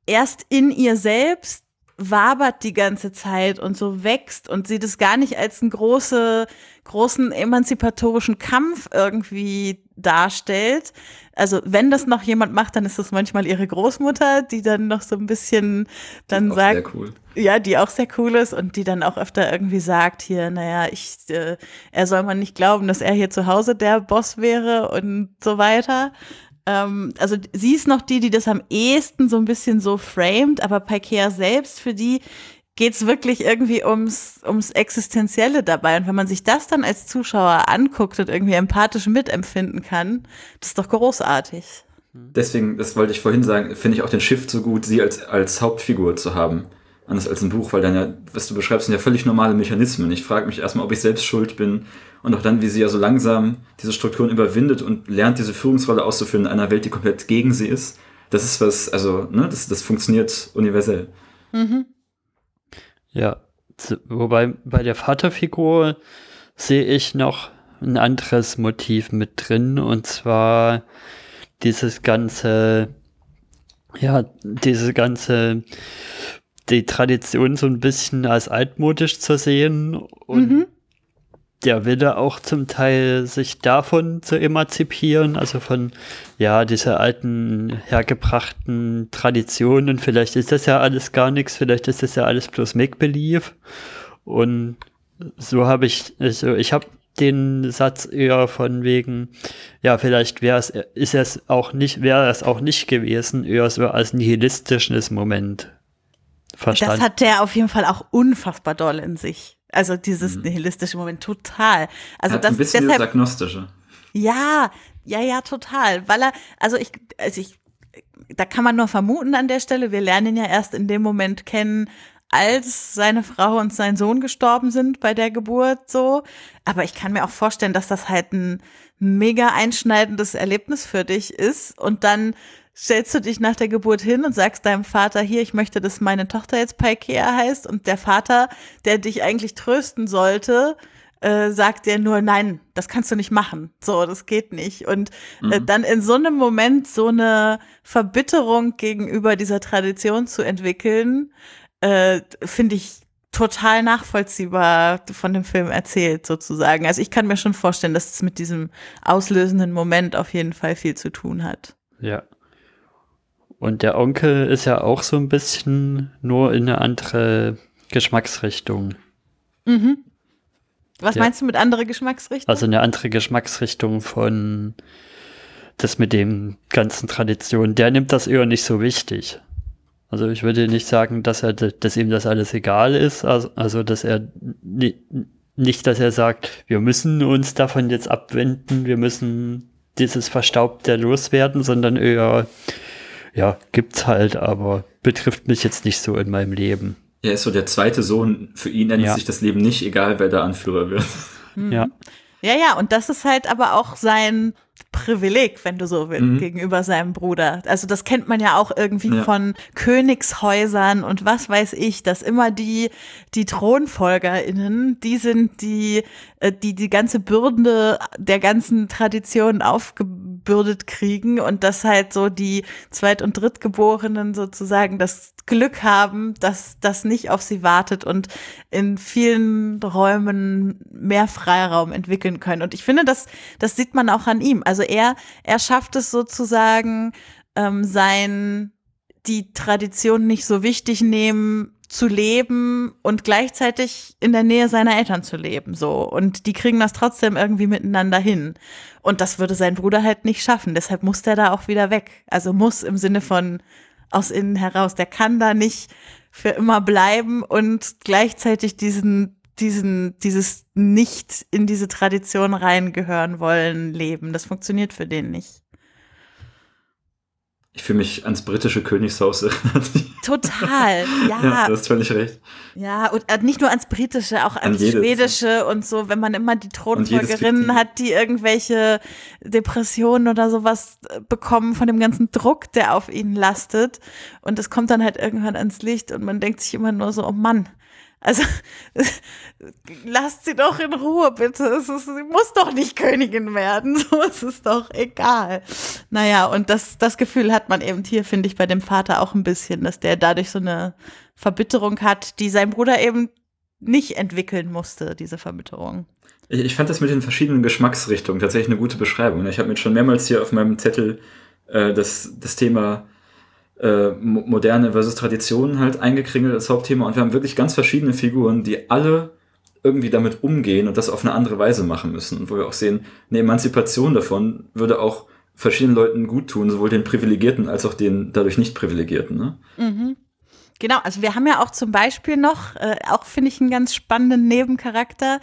erst in ihr selbst wabert die ganze Zeit und so wächst und sie das gar nicht als einen große, großen emanzipatorischen Kampf irgendwie darstellt. Also wenn das noch jemand macht, dann ist das manchmal ihre Großmutter, die dann noch so ein bisschen dann sagt, cool. ja, die auch sehr cool ist und die dann auch öfter irgendwie sagt hier, naja, ich, äh, er soll man nicht glauben, dass er hier zu Hause der Boss wäre und so weiter. Ähm, also sie ist noch die, die das am ehesten so ein bisschen so framed, aber Paikea selbst, für die geht's wirklich irgendwie ums, ums Existenzielle dabei. Und wenn man sich das dann als Zuschauer anguckt und irgendwie empathisch mitempfinden kann, das ist doch großartig. Deswegen, das wollte ich vorhin sagen, finde ich auch den Shift so gut, sie als, als Hauptfigur zu haben. Anders als ein Buch, weil dann ja, was du beschreibst, sind ja völlig normale Mechanismen. Ich frage mich erstmal, ob ich selbst schuld bin und auch dann, wie sie ja so langsam diese Strukturen überwindet und lernt, diese Führungsrolle auszuführen in einer Welt, die komplett gegen sie ist. Das ist was, also, ne, das, das funktioniert universell. Mhm. Ja, wobei bei der Vaterfigur sehe ich noch ein anderes Motiv mit drin und zwar dieses ganze, ja, diese ganze, die Tradition so ein bisschen als altmodisch zu sehen und mhm der Wille auch zum Teil, sich davon zu emanzipieren, also von, ja, dieser alten, hergebrachten Traditionen. Vielleicht ist das ja alles gar nichts, vielleicht ist das ja alles bloß Make-Believe. Und so habe ich, also ich habe den Satz eher von wegen, ja, vielleicht wäre es, ist es auch nicht, wäre es auch nicht gewesen, eher so als nihilistisches Moment verstanden. Das hat der auf jeden Fall auch unfassbar doll in sich. Also dieses mhm. nihilistische Moment total. Also Hat das ein bisschen deshalb, agnostische. Ja, ja, ja, total. Weil er, also ich, also ich, da kann man nur vermuten an der Stelle. Wir lernen ihn ja erst in dem Moment kennen, als seine Frau und sein Sohn gestorben sind bei der Geburt so. Aber ich kann mir auch vorstellen, dass das halt ein mega einschneidendes Erlebnis für dich ist und dann stellst du dich nach der Geburt hin und sagst deinem Vater hier, ich möchte, dass meine Tochter jetzt Paikea heißt und der Vater, der dich eigentlich trösten sollte, äh, sagt dir nur, nein, das kannst du nicht machen. So, das geht nicht. Und äh, mhm. dann in so einem Moment so eine Verbitterung gegenüber dieser Tradition zu entwickeln, äh, finde ich total nachvollziehbar von dem Film erzählt, sozusagen. Also ich kann mir schon vorstellen, dass es mit diesem auslösenden Moment auf jeden Fall viel zu tun hat. Ja. Und der Onkel ist ja auch so ein bisschen nur in eine andere Geschmacksrichtung. Mhm. Was ja. meinst du mit andere Geschmacksrichtung? Also eine andere Geschmacksrichtung von das mit den ganzen Traditionen. Der nimmt das eher nicht so wichtig. Also ich würde nicht sagen, dass er, dass ihm das alles egal ist, also, also dass er nicht, dass er sagt, wir müssen uns davon jetzt abwenden, wir müssen dieses Verstaubte loswerden, sondern eher, ja, gibt's halt, aber betrifft mich jetzt nicht so in meinem Leben. Er ist so der zweite Sohn, für ihn ändert ja. sich das Leben nicht, egal wer der Anführer wird. Mhm. Ja. Ja, ja, und das ist halt aber auch sein Privileg, wenn du so willst, mhm. gegenüber seinem Bruder. Also das kennt man ja auch irgendwie ja. von Königshäusern und was weiß ich, dass immer die, die ThronfolgerInnen, die sind die, äh, die die ganze Bürde der ganzen Tradition aufgebürdet kriegen und dass halt so die Zweit- und Drittgeborenen sozusagen das Glück haben, dass das nicht auf sie wartet und in vielen Räumen mehr Freiraum entwickeln können. Und ich finde, das, das sieht man auch an ihm. Also er, er schafft es sozusagen, ähm, sein, die Tradition nicht so wichtig nehmen, zu leben und gleichzeitig in der Nähe seiner Eltern zu leben, so. Und die kriegen das trotzdem irgendwie miteinander hin. Und das würde sein Bruder halt nicht schaffen. Deshalb muss der da auch wieder weg. Also muss im Sinne von, aus innen heraus. Der kann da nicht für immer bleiben und gleichzeitig diesen, diesen, dieses nicht in diese Tradition reingehören wollen leben. Das funktioniert für den nicht. Ich fühle mich ans britische Königshaus erinnert. Total, ja. ja. Du hast völlig recht. Ja, und äh, nicht nur ans britische, auch ans An schwedische und so, wenn man immer die Thronfolgerinnen hat, die irgendwelche Depressionen oder sowas äh, bekommen von dem ganzen Druck, der auf ihnen lastet. Und es kommt dann halt irgendwann ans Licht und man denkt sich immer nur so, oh Mann, also lasst sie doch in Ruhe, bitte. Ist, sie muss doch nicht Königin werden. So ist es doch egal. Naja, und das, das Gefühl hat man eben hier, finde ich, bei dem Vater auch ein bisschen, dass der dadurch so eine Verbitterung hat, die sein Bruder eben nicht entwickeln musste, diese Verbitterung. Ich, ich fand das mit den verschiedenen Geschmacksrichtungen tatsächlich eine gute Beschreibung. Ich habe mir schon mehrmals hier auf meinem Zettel äh, das, das Thema äh, moderne versus Traditionen halt eingekringelt als Hauptthema und wir haben wirklich ganz verschiedene Figuren, die alle irgendwie damit umgehen und das auf eine andere Weise machen müssen. Und wo wir auch sehen, eine Emanzipation davon würde auch verschiedenen Leuten gut tun, sowohl den Privilegierten als auch den dadurch nicht Privilegierten. Ne? Mhm. Genau, also wir haben ja auch zum Beispiel noch, äh, auch finde ich einen ganz spannenden Nebencharakter,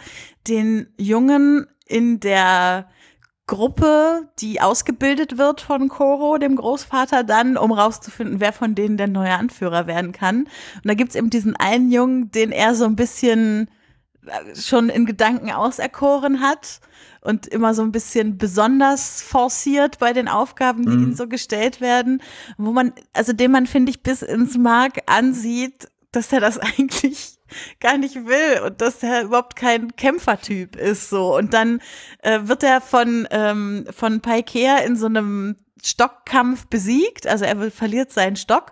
den Jungen in der Gruppe, die ausgebildet wird von Koro, dem Großvater, dann, um rauszufinden, wer von denen der neue Anführer werden kann. Und da gibt's eben diesen einen Jungen, den er so ein bisschen äh, schon in Gedanken auserkoren hat und immer so ein bisschen besonders forciert bei den Aufgaben, die mhm. ihm so gestellt werden, wo man, also den man, finde ich, bis ins Mark ansieht, dass er das eigentlich gar nicht will und dass er überhaupt kein Kämpfertyp ist so und dann äh, wird er von ähm, von Paikea in so einem Stockkampf besiegt, also er verliert seinen Stock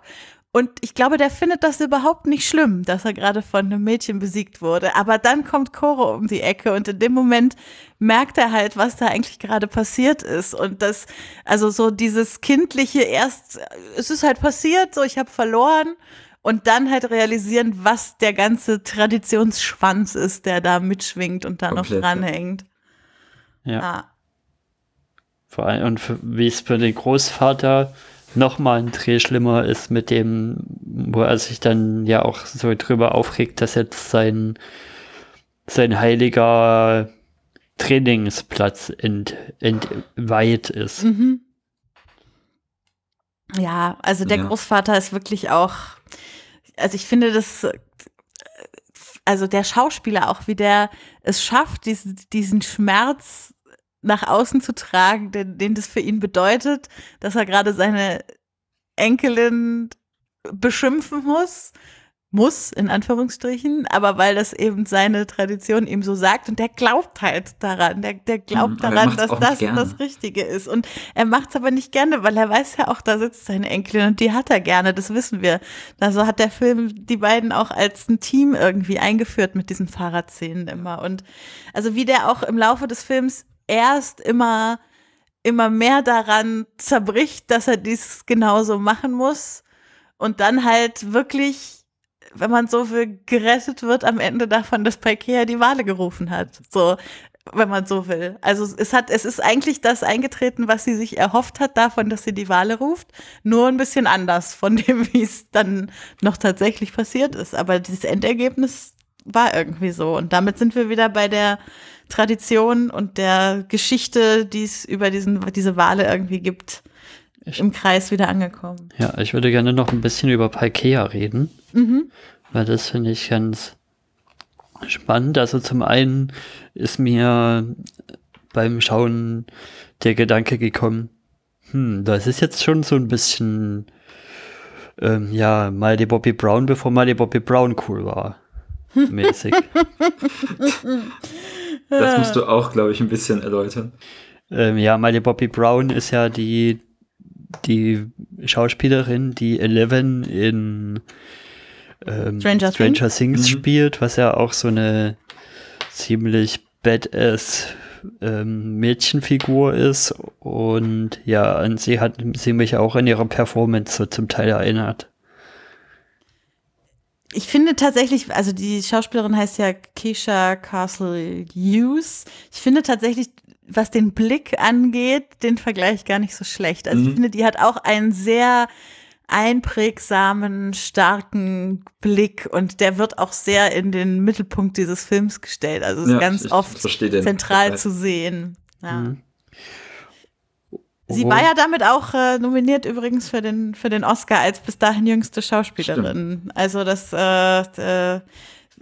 und ich glaube, der findet das überhaupt nicht schlimm, dass er gerade von einem Mädchen besiegt wurde. Aber dann kommt Koro um die Ecke und in dem Moment merkt er halt, was da eigentlich gerade passiert ist. Und das, also so dieses kindliche erst, es ist halt passiert, so ich habe verloren und dann halt realisieren, was der ganze Traditionsschwanz ist, der da mitschwingt und da Komplett, noch dranhängt. Ja. Ah. Vor allem, und wie es für den Großvater nochmal ein Dreh schlimmer ist mit dem, wo er sich dann ja auch so drüber aufregt, dass jetzt sein, sein heiliger Trainingsplatz ent, entweiht ist. Mhm. Ja, also der ja. Großvater ist wirklich auch also ich finde das, also der Schauspieler auch, wie der es schafft, diesen, diesen Schmerz nach außen zu tragen, den, den das für ihn bedeutet, dass er gerade seine Enkelin beschimpfen muss muss, in Anführungsstrichen, aber weil das eben seine Tradition ihm so sagt und der glaubt halt daran, der, der glaubt mhm, daran, dass das das Richtige ist. Und er macht es aber nicht gerne, weil er weiß ja auch, da sitzt seine Enkelin und die hat er gerne, das wissen wir. Also hat der Film die beiden auch als ein Team irgendwie eingeführt mit diesen Fahrradszenen immer. Und also wie der auch im Laufe des Films erst immer immer mehr daran zerbricht, dass er dies genauso machen muss und dann halt wirklich wenn man so viel gerettet wird am Ende davon, dass Paikea die Wale gerufen hat. So, wenn man so will. Also es hat, es ist eigentlich das eingetreten, was sie sich erhofft hat davon, dass sie die Wale ruft, nur ein bisschen anders von dem, wie es dann noch tatsächlich passiert ist. Aber dieses Endergebnis war irgendwie so. Und damit sind wir wieder bei der Tradition und der Geschichte, die es über diesen, diese Wale irgendwie gibt, ich, im Kreis wieder angekommen. Ja, ich würde gerne noch ein bisschen über Palkea reden, mhm. weil das finde ich ganz spannend. Also zum einen ist mir beim Schauen der Gedanke gekommen, hm, das ist jetzt schon so ein bisschen, ähm, ja, mal die Bobby Brown, bevor mal die Bobby Brown cool war. Mäßig. das musst du auch, glaube ich, ein bisschen erläutern. Ähm, ja, Miley Bobby Brown ist ja die, die Schauspielerin, die Eleven in ähm, Stranger, Stranger Things, Things mhm. spielt, was ja auch so eine ziemlich badass ähm, Mädchenfigur ist. Und ja, an sie hat sie mich auch in ihrer Performance so zum Teil erinnert. Ich finde tatsächlich, also die Schauspielerin heißt ja Keisha Castle Hughes. Ich finde tatsächlich, was den Blick angeht, den Vergleich gar nicht so schlecht. Also mhm. ich finde, die hat auch einen sehr einprägsamen, starken Blick und der wird auch sehr in den Mittelpunkt dieses Films gestellt. Also ist ja, ganz ich, oft zentral zu sehen. Ja. Mhm. Sie war ja damit auch äh, nominiert übrigens für den, für den Oscar als bis dahin jüngste Schauspielerin. Stimmt. Also das äh, äh,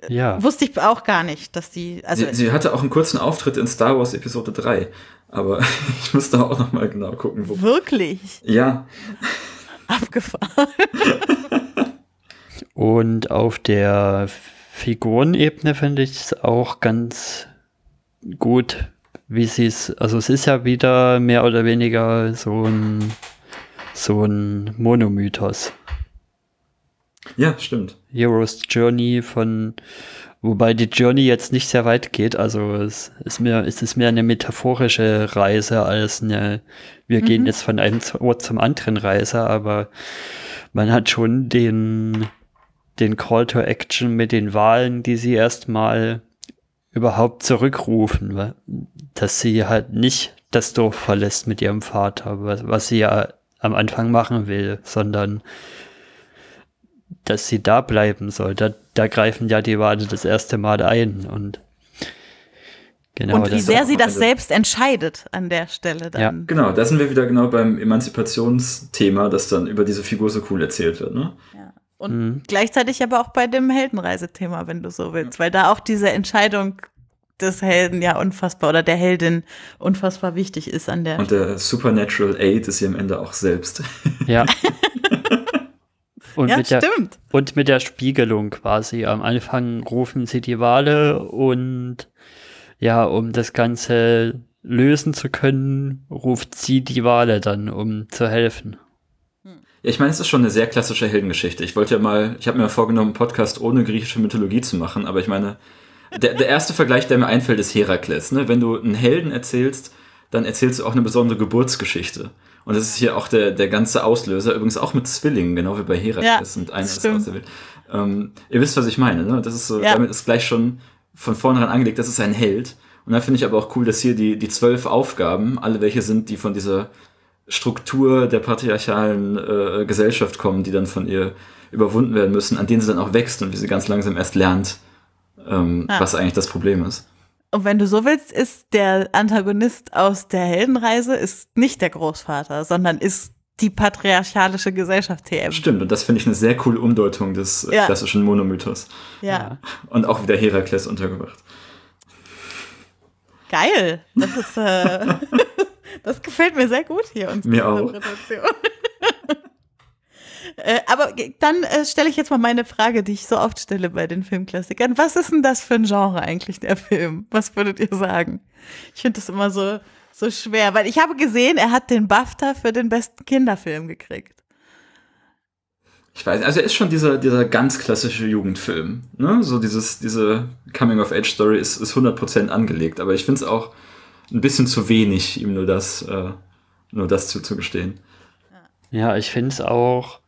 ja. wusste ich auch gar nicht, dass die. Also sie, sie, hatte auch einen kurzen Auftritt in Star Wars Episode 3, aber ich muss da auch noch mal genau gucken. Wo Wirklich? Ja. Abgefahren. Und auf der Figurenebene finde ich es auch ganz gut, wie sie es, also es ist ja wieder mehr oder weniger so ein, so ein Monomythos. Ja, stimmt. Heroes Journey von, wobei die Journey jetzt nicht sehr weit geht, also es ist mehr, es ist mehr eine metaphorische Reise als eine, wir mhm. gehen jetzt von einem Ort zum anderen Reise, aber man hat schon den, den Call to Action mit den Wahlen, die sie erstmal überhaupt zurückrufen, dass sie halt nicht das Dorf verlässt mit ihrem Vater, was, was sie ja am Anfang machen will, sondern dass sie da bleiben soll. Da, da greifen ja die Wade das erste Mal ein und Genau, und wie sehr sie das selbst entscheidet an der Stelle dann. Ja. Genau, da sind wir wieder genau beim Emanzipationsthema, das dann über diese Figur so cool erzählt wird. Ne? Ja. Und mhm. gleichzeitig aber auch bei dem Heldenreisethema, wenn du so willst, ja. weil da auch diese Entscheidung des Helden ja unfassbar oder der Heldin unfassbar wichtig ist an der. Und der Supernatural Aid ist sie am Ende auch selbst. Ja. Und, ja, mit der, stimmt. und mit der Spiegelung quasi. Am Anfang rufen sie die Wale und ja, um das Ganze lösen zu können, ruft sie die Wale dann, um zu helfen. Ja, ich meine, es ist schon eine sehr klassische Heldengeschichte. Ich wollte ja mal, ich habe mir vorgenommen, einen Podcast ohne griechische Mythologie zu machen, aber ich meine, der, der erste Vergleich, der mir einfällt, ist Herakles. Ne? Wenn du einen Helden erzählst, dann erzählst du auch eine besondere Geburtsgeschichte. Und das ist hier auch der, der ganze Auslöser, übrigens auch mit Zwillingen, genau wie bei Herakles. Ja, und einer ist aus der Welt. Ähm, ihr wisst, was ich meine, ne? Das ist so, ja. damit ist gleich schon von vornherein angelegt, das ist ein Held. Und dann finde ich aber auch cool, dass hier die, die zwölf Aufgaben, alle welche sind, die von dieser Struktur der patriarchalen äh, Gesellschaft kommen, die dann von ihr überwunden werden müssen, an denen sie dann auch wächst und wie sie ganz langsam erst lernt, ähm, ja. was eigentlich das Problem ist. Und wenn du so willst, ist der Antagonist aus der Heldenreise ist nicht der Großvater, sondern ist die patriarchalische Gesellschaft TM. Stimmt, und das finde ich eine sehr coole Umdeutung des ja. klassischen Monomythos. Ja. Und auch wieder Herakles untergebracht. Geil. Das ist, äh, das gefällt mir sehr gut hier. Mir auch. Äh, aber dann äh, stelle ich jetzt mal meine Frage, die ich so oft stelle bei den Filmklassikern. Was ist denn das für ein Genre eigentlich, der Film? Was würdet ihr sagen? Ich finde das immer so, so schwer, weil ich habe gesehen, er hat den BAFTA für den besten Kinderfilm gekriegt. Ich weiß, also er ist schon dieser, dieser ganz klassische Jugendfilm. Ne? So dieses, diese Coming-of-Age-Story ist, ist 100% angelegt, aber ich finde es auch ein bisschen zu wenig, ihm nur das, äh, nur das zuzugestehen. Ja, ich finde es auch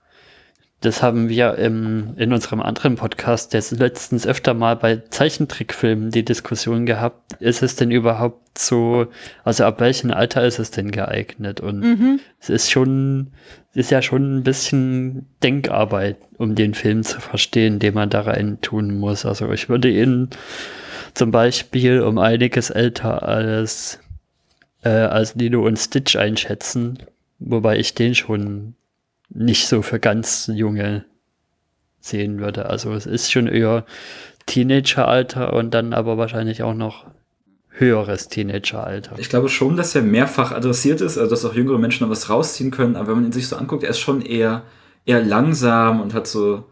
das haben wir im, in unserem anderen Podcast jetzt letztens öfter mal bei Zeichentrickfilmen die Diskussion gehabt, ist es denn überhaupt so, also ab welchem Alter ist es denn geeignet? Und mhm. es ist schon, es ist ja schon ein bisschen Denkarbeit, um den Film zu verstehen, den man da rein tun muss. Also ich würde ihn zum Beispiel um einiges älter als, äh, als Lilo und Stitch einschätzen, wobei ich den schon nicht so für ganz junge sehen würde. Also es ist schon eher Teenageralter und dann aber wahrscheinlich auch noch höheres Teenageralter. Ich glaube schon, dass er mehrfach adressiert ist, also dass auch jüngere Menschen noch was rausziehen können, aber wenn man ihn sich so anguckt, er ist schon eher, eher langsam und hat so,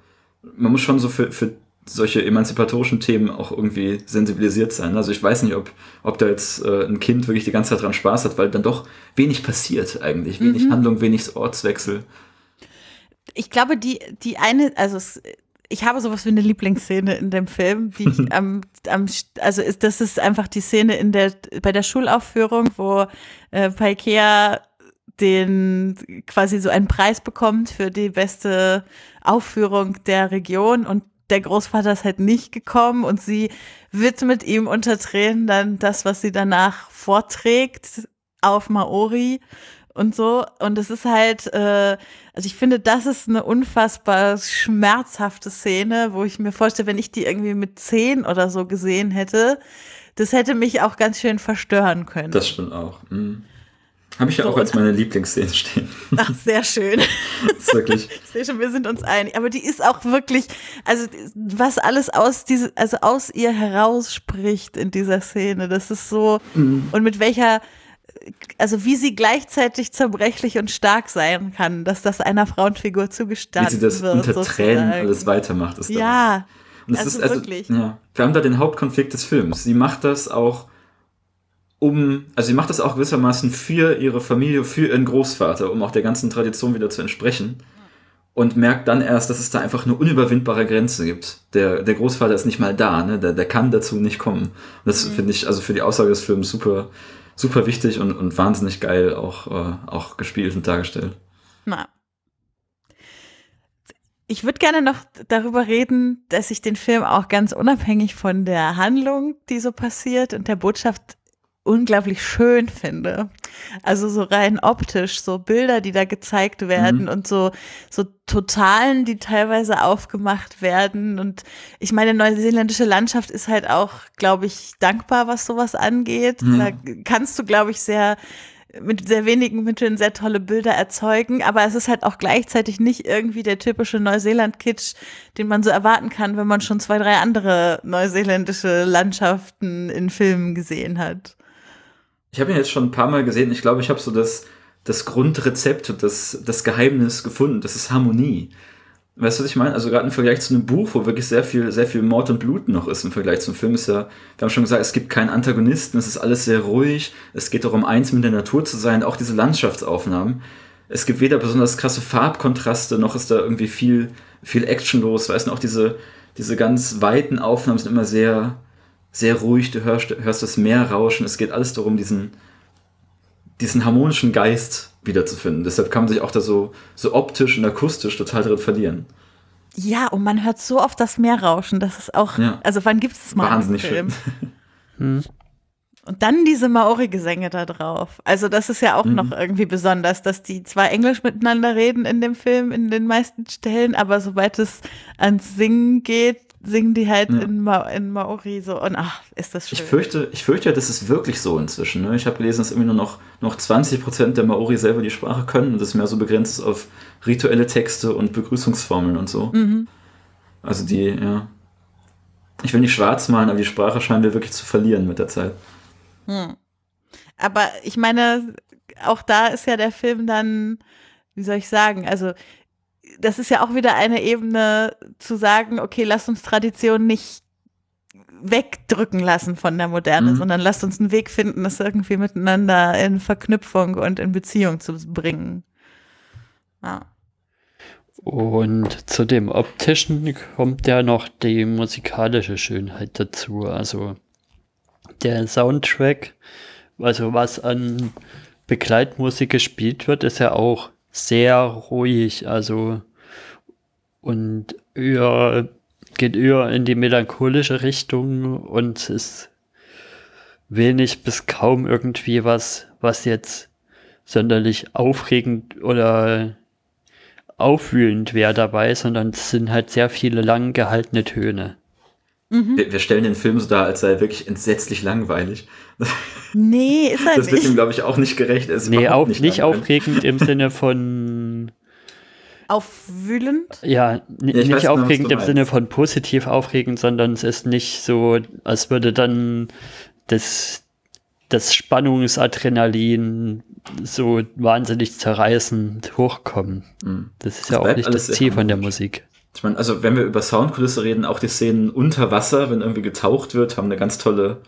man muss schon so für, für solche emanzipatorischen Themen auch irgendwie sensibilisiert sein. Also ich weiß nicht, ob, ob da jetzt äh, ein Kind wirklich die ganze Zeit dran Spaß hat, weil dann doch wenig passiert eigentlich. Wenig mhm. Handlung, wenig Ortswechsel ich glaube, die, die eine, also es, ich habe sowas wie eine Lieblingsszene in dem Film, die ich am, am also ist, das ist einfach die Szene in der, bei der Schulaufführung, wo äh, Paikea den quasi so einen Preis bekommt für die beste Aufführung der Region und der Großvater ist halt nicht gekommen und sie widmet ihm unter Tränen dann das, was sie danach vorträgt auf Maori und so. Und es ist halt, äh, also ich finde, das ist eine unfassbar schmerzhafte Szene, wo ich mir vorstelle, wenn ich die irgendwie mit zehn oder so gesehen hätte, das hätte mich auch ganz schön verstören können. Das stimmt auch. Mhm. Habe ich ja so, auch als meine Lieblingsszene stehen. Ach, sehr schön. ist wirklich. Ich sehe schon, wir sind uns einig. Aber die ist auch wirklich, also was alles aus diese, also aus ihr herausspricht in dieser Szene, das ist so, mhm. und mit welcher also wie sie gleichzeitig zerbrechlich und stark sein kann, dass das einer Frauenfigur zugestanden wird. Wie sie das wird, unter sozusagen. Tränen alles weitermacht. Ist ja, und das also ist, also, wirklich. Ja, wir haben da den Hauptkonflikt des Films. Sie macht das auch um, also sie macht das auch gewissermaßen für ihre Familie, für ihren Großvater, um auch der ganzen Tradition wieder zu entsprechen. Und merkt dann erst, dass es da einfach eine unüberwindbare Grenze gibt. Der, der Großvater ist nicht mal da, ne? der, der kann dazu nicht kommen. Und das mhm. finde ich also für die Aussage des Films super, super wichtig und, und wahnsinnig geil auch, äh, auch gespielt und dargestellt. Na. Ich würde gerne noch darüber reden, dass ich den Film auch ganz unabhängig von der Handlung, die so passiert und der Botschaft unglaublich schön finde. Also so rein optisch, so Bilder, die da gezeigt werden mhm. und so, so Totalen, die teilweise aufgemacht werden. Und ich meine, neuseeländische Landschaft ist halt auch, glaube ich, dankbar, was sowas angeht. Mhm. Da kannst du, glaube ich, sehr mit sehr wenigen Mitteln sehr tolle Bilder erzeugen, aber es ist halt auch gleichzeitig nicht irgendwie der typische Neuseeland-Kitsch, den man so erwarten kann, wenn man schon zwei, drei andere neuseeländische Landschaften in Filmen gesehen hat. Ich habe ihn jetzt schon ein paar Mal gesehen. Ich glaube, ich habe so das, das Grundrezept und das, das Geheimnis gefunden. Das ist Harmonie. Weißt du, was ich meine? Also gerade im Vergleich zu einem Buch, wo wirklich sehr viel, sehr viel Mord und Blut noch ist im Vergleich zum Film, ist ja, wir haben schon gesagt, es gibt keinen Antagonisten, es ist alles sehr ruhig, es geht darum, eins mit der Natur zu sein, auch diese Landschaftsaufnahmen. Es gibt weder besonders krasse Farbkontraste, noch ist da irgendwie viel, viel Action los, weißt du, auch diese, diese ganz weiten Aufnahmen sind immer sehr, sehr ruhig, du hörst, hörst das Meer rauschen. Es geht alles darum, diesen, diesen harmonischen Geist wiederzufinden. Deshalb kann man sich auch da so, so optisch und akustisch total drin verlieren. Ja, und man hört so oft das Meer rauschen. Das ist auch, ja. also wann gibt es mal Wahnsinnig Film? Schön. Und dann diese Maori-Gesänge da drauf. Also das ist ja auch mhm. noch irgendwie besonders, dass die zwar Englisch miteinander reden in dem Film in den meisten Stellen, aber sobald es ans Singen geht, singen die halt ja. in, Ma in Maori so und ach, ist das schön. Ich fürchte, ich fürchte, das ist wirklich so inzwischen. Ne? Ich habe gelesen, dass irgendwie nur noch, noch 20% der Maori selber die Sprache können und das mehr so begrenzt ist auf rituelle Texte und Begrüßungsformeln und so. Mhm. Also die, ja. Ich will nicht schwarz malen, aber die Sprache scheinen wir wirklich zu verlieren mit der Zeit. Hm. Aber ich meine, auch da ist ja der Film dann, wie soll ich sagen, also das ist ja auch wieder eine Ebene zu sagen, okay, lass uns Tradition nicht wegdrücken lassen von der Moderne, mhm. sondern lasst uns einen Weg finden, das irgendwie miteinander in Verknüpfung und in Beziehung zu bringen. Ja. Und zu dem optischen kommt ja noch die musikalische Schönheit dazu. Also der Soundtrack, also was an Begleitmusik gespielt wird, ist ja auch sehr ruhig. Also und eher, geht eher in die melancholische Richtung und ist wenig bis kaum irgendwie was, was jetzt sonderlich aufregend oder aufwühlend wäre dabei, sondern es sind halt sehr viele lang gehaltene Töne. Mhm. Wir, wir, stellen den Film so dar, als sei er wirklich entsetzlich langweilig. Nee, ist er Das wird ihm, glaube ich, auch nicht gerecht. Es nee, auch nicht, nicht aufregend im Sinne von aufwühlend? Ja, ja nicht weiß, aufregend im Sinne von positiv aufregend, sondern es ist nicht so, als würde dann das, das Spannungsadrenalin so wahnsinnig zerreißend hochkommen. Mhm. Das ist das ja auch nicht das Ziel von der Musik. Ich meine, also wenn wir über Soundkulisse reden, auch die Szenen unter Wasser, wenn irgendwie getaucht wird, haben eine ganz tolle,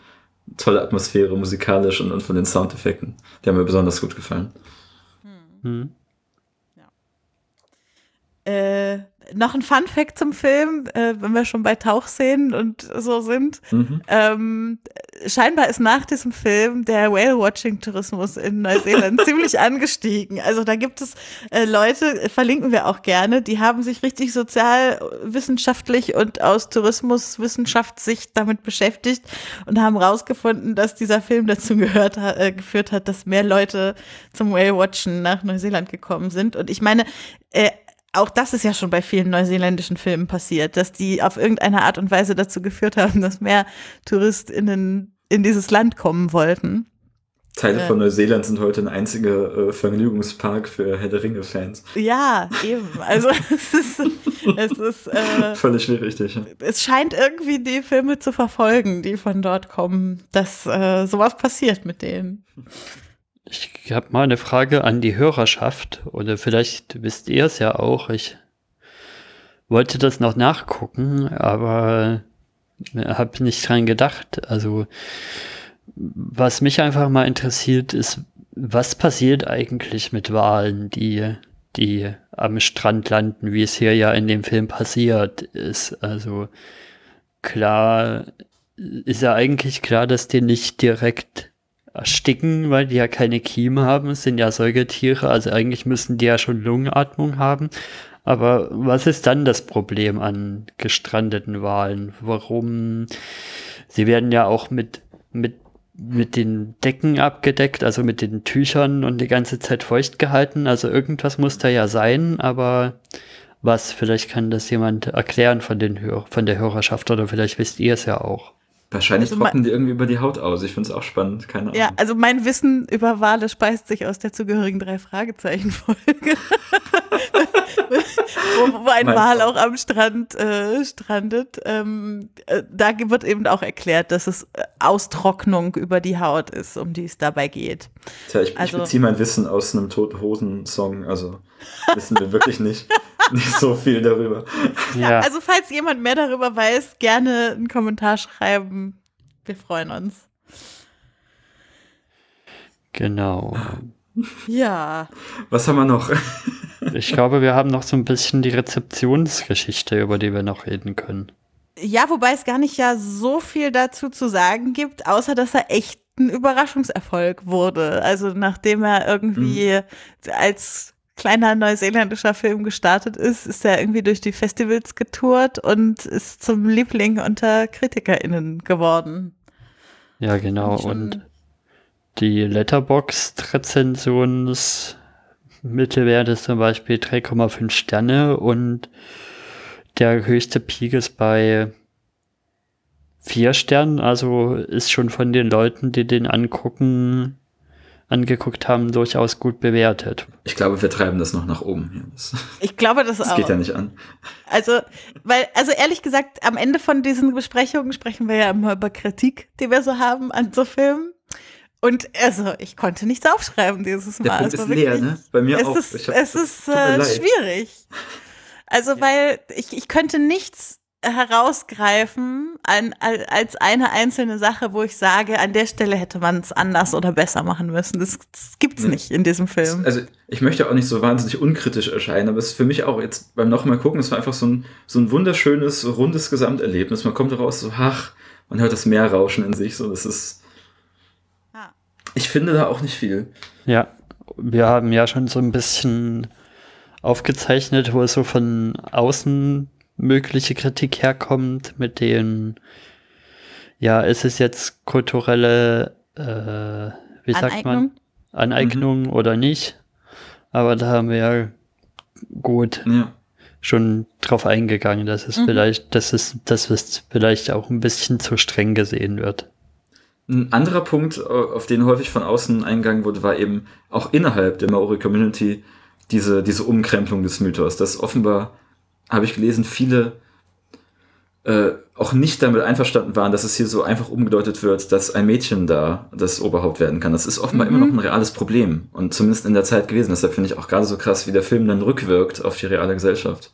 tolle Atmosphäre musikalisch und, und von den Soundeffekten. Die haben mir besonders gut gefallen. Hm. Äh, noch ein Fun Fact zum Film, äh, wenn wir schon bei Tauchszenen und so sind. Mhm. Ähm, scheinbar ist nach diesem Film der Whale-Watching-Tourismus in Neuseeland ziemlich angestiegen. Also da gibt es äh, Leute, verlinken wir auch gerne, die haben sich richtig sozialwissenschaftlich und aus Tourismuswissenschaftssicht damit beschäftigt und haben rausgefunden, dass dieser Film dazu gehört, äh, geführt hat, dass mehr Leute zum Whale-Watchen nach Neuseeland gekommen sind. Und ich meine, äh, auch das ist ja schon bei vielen neuseeländischen Filmen passiert, dass die auf irgendeine Art und Weise dazu geführt haben, dass mehr TouristInnen in dieses Land kommen wollten. Teile von Neuseeland sind heute ein einziger äh, Vergnügungspark für Herr der Ringe-Fans. Ja, eben. Also es ist, es ist äh, völlig richtig. Es scheint irgendwie die Filme zu verfolgen, die von dort kommen, dass äh, sowas passiert mit denen. Ich habe mal eine Frage an die Hörerschaft oder vielleicht wisst ihr es ja auch. Ich wollte das noch nachgucken, aber habe nicht dran gedacht. Also was mich einfach mal interessiert ist, was passiert eigentlich mit Walen, die die am Strand landen, wie es hier ja in dem Film passiert ist. Also klar ist ja eigentlich klar, dass die nicht direkt ersticken, weil die ja keine Kieme haben. Es sind ja Säugetiere, also eigentlich müssen die ja schon Lungenatmung haben. Aber was ist dann das Problem an gestrandeten Walen? Warum? Sie werden ja auch mit, mit, mit den Decken abgedeckt, also mit den Tüchern und die ganze Zeit feucht gehalten. Also irgendwas muss da ja sein, aber was? Vielleicht kann das jemand erklären von, den Hör von der Hörerschaft oder vielleicht wisst ihr es ja auch. Wahrscheinlich also trocknen die irgendwie über die Haut aus. Ich finde es auch spannend, keine Ahnung. Ja, also mein Wissen über Wale speist sich aus der zugehörigen drei Fragezeichen Folge, wo, wo, ein mein Wal auch am Strand äh, strandet. Ähm, äh, da wird eben auch erklärt, dass es äh, Austrocknung über die Haut ist, um die es dabei geht. Tja, ich, also, ich beziehe mein Wissen aus einem Toten Hosen Song, also wissen wir wirklich nicht. nicht so viel darüber. Ja. also falls jemand mehr darüber weiß, gerne einen Kommentar schreiben. Wir freuen uns. Genau. Ja. Was haben wir noch? ich glaube, wir haben noch so ein bisschen die Rezeptionsgeschichte, über die wir noch reden können. Ja, wobei es gar nicht ja so viel dazu zu sagen gibt, außer dass er echt ein Überraschungserfolg wurde. Also nachdem er irgendwie mhm. als kleiner neuseeländischer Film gestartet ist, ist er irgendwie durch die Festivals getourt und ist zum Liebling unter KritikerInnen geworden. Ja, genau. Und die Letterboxd-Rezensionsmittelwert ist zum Beispiel 3,5 Sterne und der höchste Peak ist bei vier Sternen. Also ist schon von den Leuten, die den angucken, angeguckt haben, durchaus gut bewertet. Ich glaube, wir treiben das noch nach oben. Das, ich glaube das, das auch. Das geht ja nicht an. Also, weil, also ehrlich gesagt, am Ende von diesen Besprechungen sprechen wir ja immer über Kritik, die wir so haben an so Filmen. Und also, ich konnte nichts aufschreiben dieses Mal. Der Punkt ist leer, ne? Bei mir es auch. Ist, es ist äh, schwierig. Also, ja. weil ich, ich könnte nichts herausgreifen an, als eine einzelne Sache, wo ich sage, an der Stelle hätte man es anders oder besser machen müssen. Das, das gibt's nee. nicht in diesem Film. Also ich möchte auch nicht so wahnsinnig unkritisch erscheinen, aber es ist für mich auch jetzt beim nochmal gucken, es war einfach so ein, so ein wunderschönes, rundes Gesamterlebnis. Man kommt daraus so, ach, man hört das Meer rauschen in sich, so, das ist. Ah. Ich finde da auch nicht viel. Ja, wir haben ja schon so ein bisschen aufgezeichnet, wo es so von außen mögliche Kritik herkommt, mit den, ja, ist es jetzt kulturelle, äh, wie sagt man, Aneignung mhm. oder nicht. Aber da haben wir ja gut ja. schon drauf eingegangen, dass es mhm. vielleicht, dass es, dass es vielleicht auch ein bisschen zu streng gesehen wird. Ein anderer Punkt, auf den häufig von außen eingegangen wurde, war eben auch innerhalb der Maori Community diese, diese Umkrempelung des Mythos. Dass offenbar, habe ich gelesen, viele äh, auch nicht damit einverstanden waren, dass es hier so einfach umgedeutet wird, dass ein Mädchen da das Oberhaupt werden kann. Das ist offenbar mhm. immer noch ein reales Problem und zumindest in der Zeit gewesen. Deshalb finde ich auch gerade so krass, wie der Film dann rückwirkt auf die reale Gesellschaft.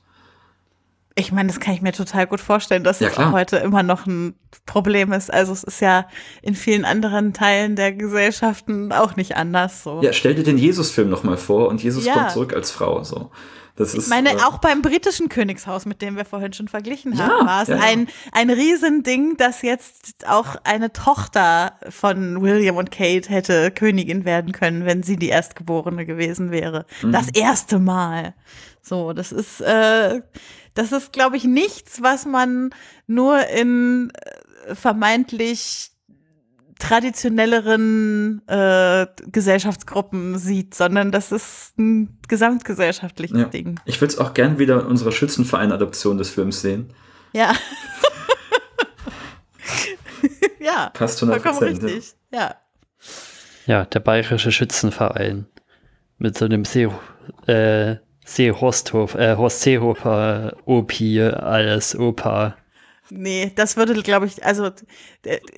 Ich meine, das kann ich mir total gut vorstellen, dass ja, es auch heute immer noch ein Problem ist. Also es ist ja in vielen anderen Teilen der Gesellschaften auch nicht anders. So. Ja, stell dir den Jesus-Film nochmal vor und Jesus ja. kommt zurück als Frau. So. Das ich ist, meine, äh, auch beim britischen Königshaus, mit dem wir vorhin schon verglichen haben, ja, war es ja, ein, ein Riesending, dass jetzt auch eine Tochter von William und Kate hätte Königin werden können, wenn sie die Erstgeborene gewesen wäre. Mhm. Das erste Mal. So, das ist, äh, das ist, glaube ich, nichts, was man nur in äh, vermeintlich traditionelleren äh, Gesellschaftsgruppen sieht, sondern das ist ein gesamtgesellschaftliches ja. Ding. Ich würde es auch gern wieder in unserer Schützenverein-Adoption des Films sehen. Ja. ja. Passt 100%. Vollkommen richtig. Ja. ja. der Bayerische Schützenverein mit so einem See, äh, Seehorsthof, äh, Horst Seehofer, Opi, alles Opa. Nee, das würde, glaube ich, also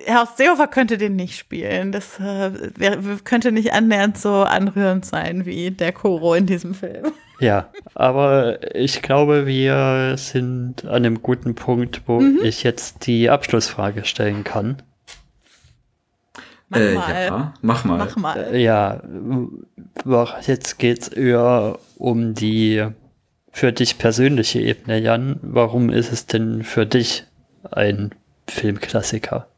Herr Seehofer könnte den nicht spielen. Das äh, wär, könnte nicht annähernd so anrührend sein wie der Koro in diesem Film. Ja, aber ich glaube, wir sind an einem guten Punkt, wo mhm. ich jetzt die Abschlussfrage stellen kann. Mach äh, mal. Ja, mach mal. Mach mal. Äh, ja, jetzt geht es eher um die für dich persönliche Ebene, Jan. Warum ist es denn für dich ein Filmklassiker.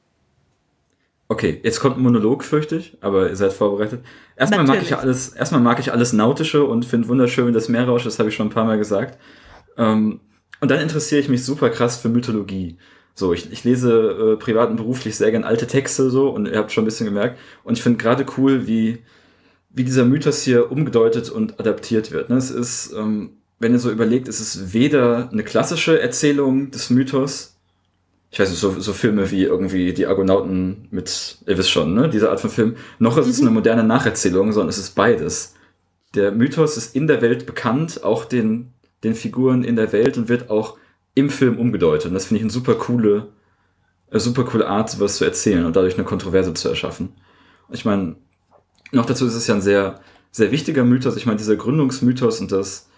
Okay, jetzt kommt ein Monolog, fürchte ich, aber ihr seid vorbereitet. Erstmal mag ich ja alles, erstmal mag ich alles Nautische und finde wunderschön, das Meer rauscht, das habe ich schon ein paar Mal gesagt. Ähm, und dann interessiere ich mich super krass für Mythologie. So, ich, ich lese äh, privat und beruflich sehr gern alte Texte so und ihr habt schon ein bisschen gemerkt. Und ich finde gerade cool, wie, wie dieser Mythos hier umgedeutet und adaptiert wird. Ne? Es ist, ähm, wenn ihr so überlegt, es ist weder eine klassische Erzählung des Mythos, ich weiß nicht, so, so Filme wie irgendwie die Argonauten mit, ihr wisst schon, ne, diese Art von Film, noch ist es eine moderne Nacherzählung, sondern es ist beides. Der Mythos ist in der Welt bekannt, auch den, den Figuren in der Welt und wird auch im Film umgedeutet. Und das finde ich eine super coole, eine super coole Art, sowas zu erzählen und dadurch eine Kontroverse zu erschaffen. Ich meine, noch dazu ist es ja ein sehr, sehr wichtiger Mythos. Ich meine, dieser Gründungsmythos und das,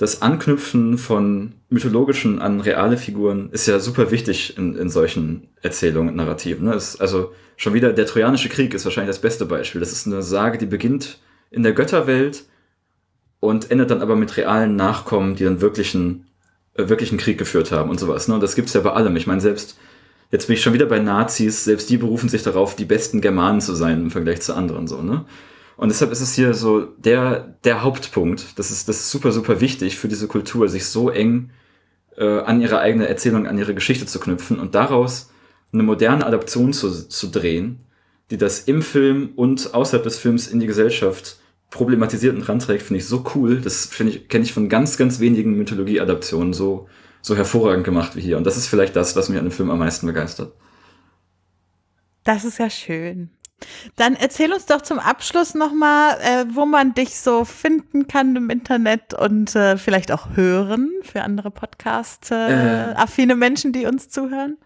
das Anknüpfen von mythologischen an reale Figuren ist ja super wichtig in, in solchen Erzählungen und Narrativen. Ne? Ist, also schon wieder der Trojanische Krieg ist wahrscheinlich das beste Beispiel. Das ist eine Sage, die beginnt in der Götterwelt und endet dann aber mit realen Nachkommen, die dann wirklichen, äh, wirklichen Krieg geführt haben und sowas. Ne? Und das gibt's ja bei allem. Ich meine, selbst, jetzt bin ich schon wieder bei Nazis, selbst die berufen sich darauf, die besten Germanen zu sein im Vergleich zu anderen. so ne? Und deshalb ist es hier so der, der Hauptpunkt. Das ist, das ist super, super wichtig für diese Kultur, sich so eng äh, an ihre eigene Erzählung, an ihre Geschichte zu knüpfen und daraus eine moderne Adaption zu, zu drehen, die das im Film und außerhalb des Films in die Gesellschaft problematisiert und ranträgt, finde ich so cool. Das finde ich, kenne ich von ganz, ganz wenigen Mythologie-Adaptionen so, so hervorragend gemacht wie hier. Und das ist vielleicht das, was mich an dem Film am meisten begeistert. Das ist ja schön. Dann erzähl uns doch zum Abschluss nochmal, äh, wo man dich so finden kann im Internet und äh, vielleicht auch hören für andere Podcast-affine äh, Menschen, die uns zuhören.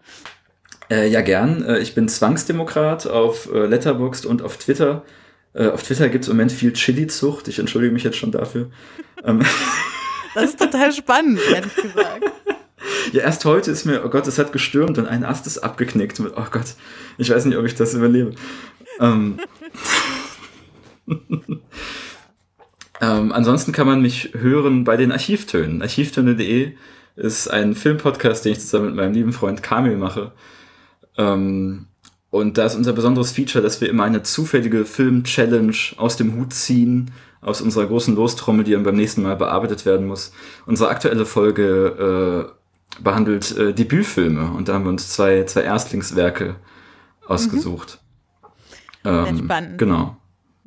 Äh, ja, gern. Äh, ich bin Zwangsdemokrat auf äh, Letterboxd und auf Twitter. auf Twitter gibt es im Moment viel Chili-Zucht. Ich entschuldige mich jetzt schon dafür. Ähm, das ist total spannend, ehrlich gesagt. Ja, erst heute ist mir, oh Gott, es hat gestürmt und ein Ast ist abgeknickt. Oh Gott, ich weiß nicht, ob ich das überlebe. Ähm, ähm, ansonsten kann man mich hören bei den Archivtönen. Archivtöne.de ist ein Filmpodcast, den ich zusammen mit meinem lieben Freund Kamil mache. Ähm, und da ist unser besonderes Feature, dass wir immer eine zufällige Film-Challenge aus dem Hut ziehen aus unserer großen Lostrommel, die dann beim nächsten Mal bearbeitet werden muss. Unsere aktuelle Folge äh, behandelt äh, Debütfilme und da haben wir uns zwei, zwei Erstlingswerke ausgesucht. Ähm, spannend. genau.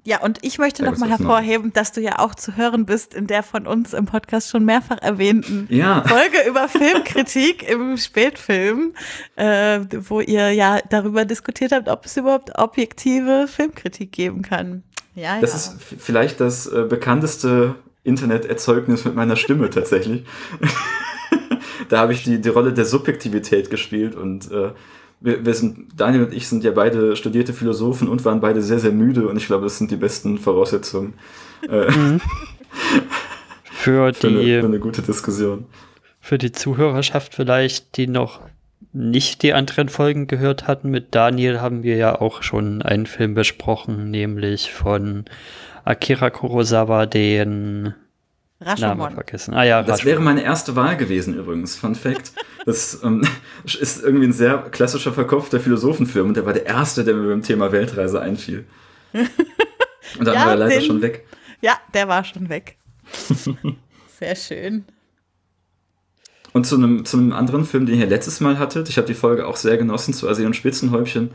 Ja, und ich möchte Ja, noch mal das ist noch- hervorheben, dass du ja auch zu hören bist in der von uns im Podcast schon mehrfach erwähnten Ja, Folge über Filmkritik im Spätfilm, äh, wo ihr ja darüber diskutiert habt, ob es überhaupt objektive Filmkritik geben kann. Ja, das ja. ist vielleicht das äh, bekannteste Interneterzeugnis mit meiner Stimme tatsächlich. da habe ich die, die Rolle der Subjektivität gespielt und äh, wir, wir sind, Daniel und ich sind ja beide studierte Philosophen und waren beide sehr, sehr müde und ich glaube, das sind die besten Voraussetzungen äh, Für für, eine, die für eine gute Diskussion. Für die Zuhörerschaft vielleicht, die noch nicht die anderen Folgen gehört hatten, mit Daniel haben wir ja auch schon einen Film besprochen, nämlich von Akira Kurosawa, den Rashomon. vergessen. Ah ja, Das Rashomon. wäre meine erste Wahl gewesen übrigens. Fun Fact. Das ähm, ist irgendwie ein sehr klassischer verkopfter Philosophenfilm und der war der erste, der mir beim Thema Weltreise einfiel. Und dann Ja, war er leider den- schon weg. Ja, der war schon weg. Sehr schön. Und zu einem, zu einem anderen Film, den ihr letztes Mal hattet, ich habe die Folge auch sehr genossen, zu Asi und Spitzenhäubchen,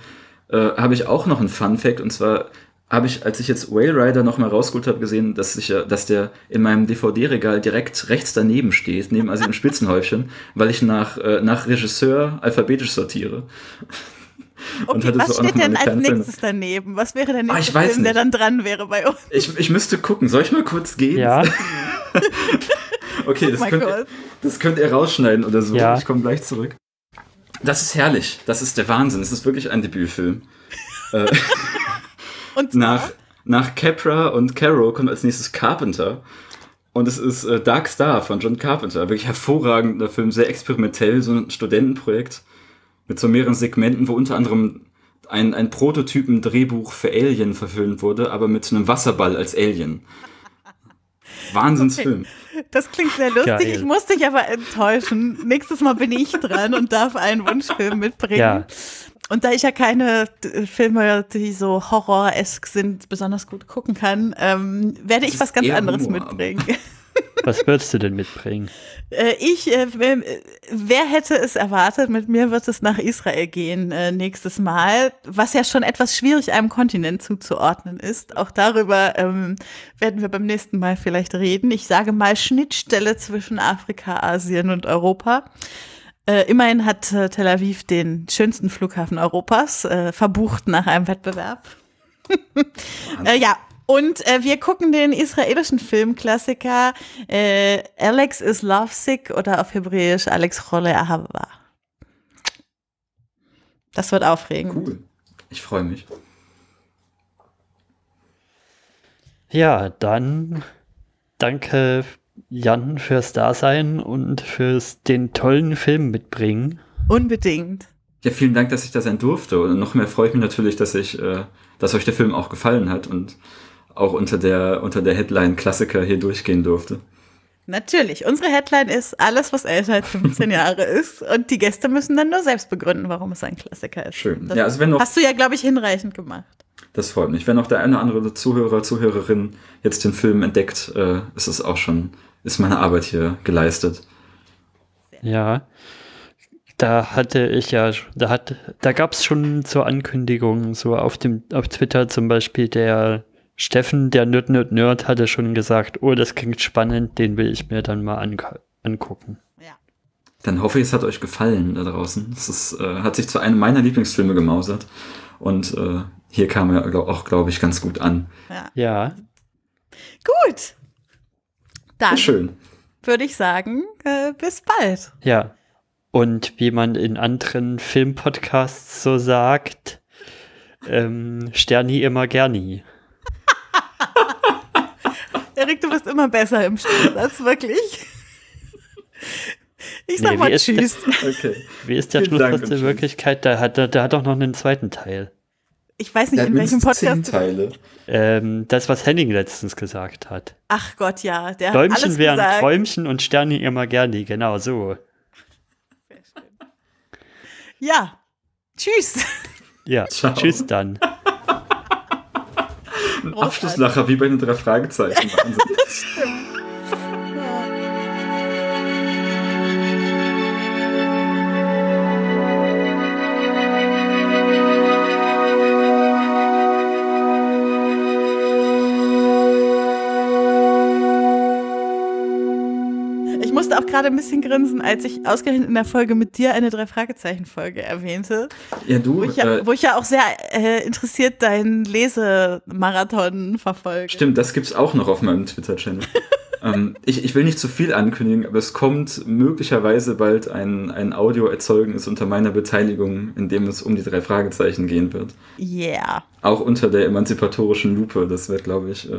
äh, habe ich auch noch einen Fun Fact. Und zwar habe ich, als ich jetzt Whale Rider noch mal rausgeholt habe, gesehen, dass, ich, dass der in meinem DVD-Regal direkt rechts daneben steht, neben Asi und Spitzenhäubchen, weil ich nach, äh, nach Regisseur alphabetisch sortiere. Und Okay, hatte was so auch noch steht denn als Filme. nächstes daneben? Was wäre der Ah, nächste weiß Film, der dann dran wäre bei uns? Ich, ich müsste gucken. Soll ich mal kurz gehen? Ja, Okay, Oh das könnt, Gott. das könnt ihr rausschneiden oder so. Ja. Ich komme gleich zurück. Das ist herrlich. Das ist der Wahnsinn. Es ist wirklich ein Debütfilm. Und zwar, nach, nach Capra und Caro kommt als nächstes Carpenter. Und es ist äh, Dark Star von John Carpenter. Wirklich hervorragender Film, sehr experimentell, so ein Studentenprojekt mit so mehreren Segmenten, wo unter anderem ein, ein Prototypen-Drehbuch für Alien verfilmt wurde, aber mit einem Wasserball als Alien. Wahnsinnsfilm. das klingt sehr lustig. Geil. Ich muss dich aber enttäuschen. Nächstes Mal bin ich dran und darf einen Wunschfilm mitbringen. Ja. Und da ich ja keine Filme, die so horror-esk sind, besonders gut gucken kann, ähm, werde ich was ganz anderes Humor, mitbringen. was würdest du denn mitbringen? Äh, ich, äh, wer, äh, wer hätte es erwartet? Mit mir wird es nach Israel gehen äh, nächstes Mal, was ja schon etwas schwierig einem Kontinent zuzuordnen ist. Auch darüber ähm, werden wir beim nächsten Mal vielleicht reden. Ich sage mal Schnittstelle zwischen Afrika, Asien und Europa. Äh, immerhin hat äh, Tel Aviv den schönsten Flughafen Europas, äh, verbucht nach einem Wettbewerb. äh, ja, und äh, wir gucken den israelischen Filmklassiker äh, Alex is Lovesick oder auf Hebräisch Alex Chole Ahava. Das wird aufregend. Cool. Ich freue mich. Ja, dann danke Jan fürs Dasein und fürs den tollen Film mitbringen. Unbedingt. Ja, vielen Dank, dass ich da sein durfte. Und noch mehr freue ich mich natürlich, dass ich, äh, dass euch der Film auch gefallen hat und auch unter der, unter der Headline Klassiker hier durchgehen durfte. Natürlich. Unsere Headline ist alles, was älter als 15 Jahre ist. Und die Gäste müssen dann nur selbst begründen, warum es ein Klassiker ist. Schön. Das Ja, also wenn noch, hast du ja, glaube ich, hinreichend gemacht. das freut mich. Wenn noch der eine oder andere Zuhörer, Zuhörerin jetzt den Film entdeckt, äh, ist es auch schon, ist meine Arbeit hier geleistet. Ja. Da hatte ich ja, da hat, da gab es schon zur Ankündigung, so auf dem, auf Twitter zum Beispiel der Steffen, der Nerd Nerd Nerd, hatte schon gesagt, oh, das klingt spannend, den will ich mir dann mal angu- angucken. Ja. Dann hoffe ich, es hat euch gefallen da draußen. Es ist, äh, hat sich zu einem meiner Lieblingsfilme gemausert. Und äh, hier kam er auch, glaube ich, ganz gut an. ja. Ja, Gut. Dann schön. würde ich sagen, äh, bis bald. ja. Und wie man in anderen Filmpodcasts so sagt, ähm, Sterni immer Gerni. Erik, du bist immer besser im Schlusssatz, wirklich. Ich sag Nee, mal wie ist Tschüss. Okay. Wie ist der Schlusssatz in. Wirklichkeit? Der hat, der hat doch noch einen zweiten Teil. Ich weiß nicht, hat in welchem mindestens zehn Podcast. Teile. Ähm, das, was Henning letztens gesagt hat. Ach Gott, ja. Der hat Däumchen alles wären gesagt. Träumchen und Sterni immer Gerni. Genau so. Ja. Tschüss. Ja, Ciao. tschüss dann. Ein Abschlusslacher wie bei den drei Fragezeichen. Wahnsinn. Gerade ein bisschen grinsen, als ich ausgerechnet in der Folge mit dir eine Drei-Fragezeichen-Folge erwähnte. Ja, du. Wo ich ja, äh, wo ich ja auch sehr äh, interessiert deinen Lesemarathon verfolge. Stimmt, das gibt's auch noch auf meinem Twitter-Channel. ähm, ich, ich will nicht zu viel ankündigen, aber es kommt möglicherweise bald ein, ein Audioerzeugnis unter meiner Beteiligung, in dem es um die drei Fragezeichen gehen wird. Yeah. Auch unter der emanzipatorischen Lupe. Das wird, glaube ich, äh,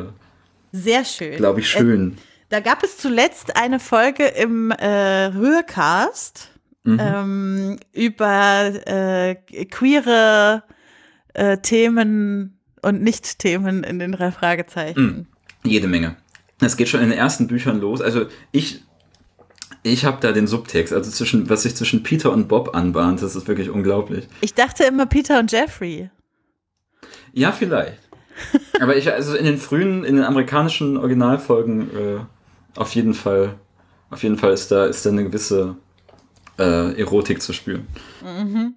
Sehr schön. glaube ich, schön. Da gab es zuletzt eine Folge im äh, Rührcast Mhm. ähm, über äh, queere äh, Themen und Nicht-Themen in den drei Fragezeichen. Jede Menge. Es geht schon in den ersten Büchern los. Also ich, ich habe da den Subtext, also zwischen, was sich zwischen Peter und Bob anbahnt, das ist wirklich unglaublich. Ich dachte immer Peter und Jeffrey. Ja, vielleicht. Aber ich, also in den frühen, in den amerikanischen Originalfolgen äh, auf jeden Fall, auf jeden Fall ist da, ist da eine gewisse äh, Erotik zu spüren. Mhm.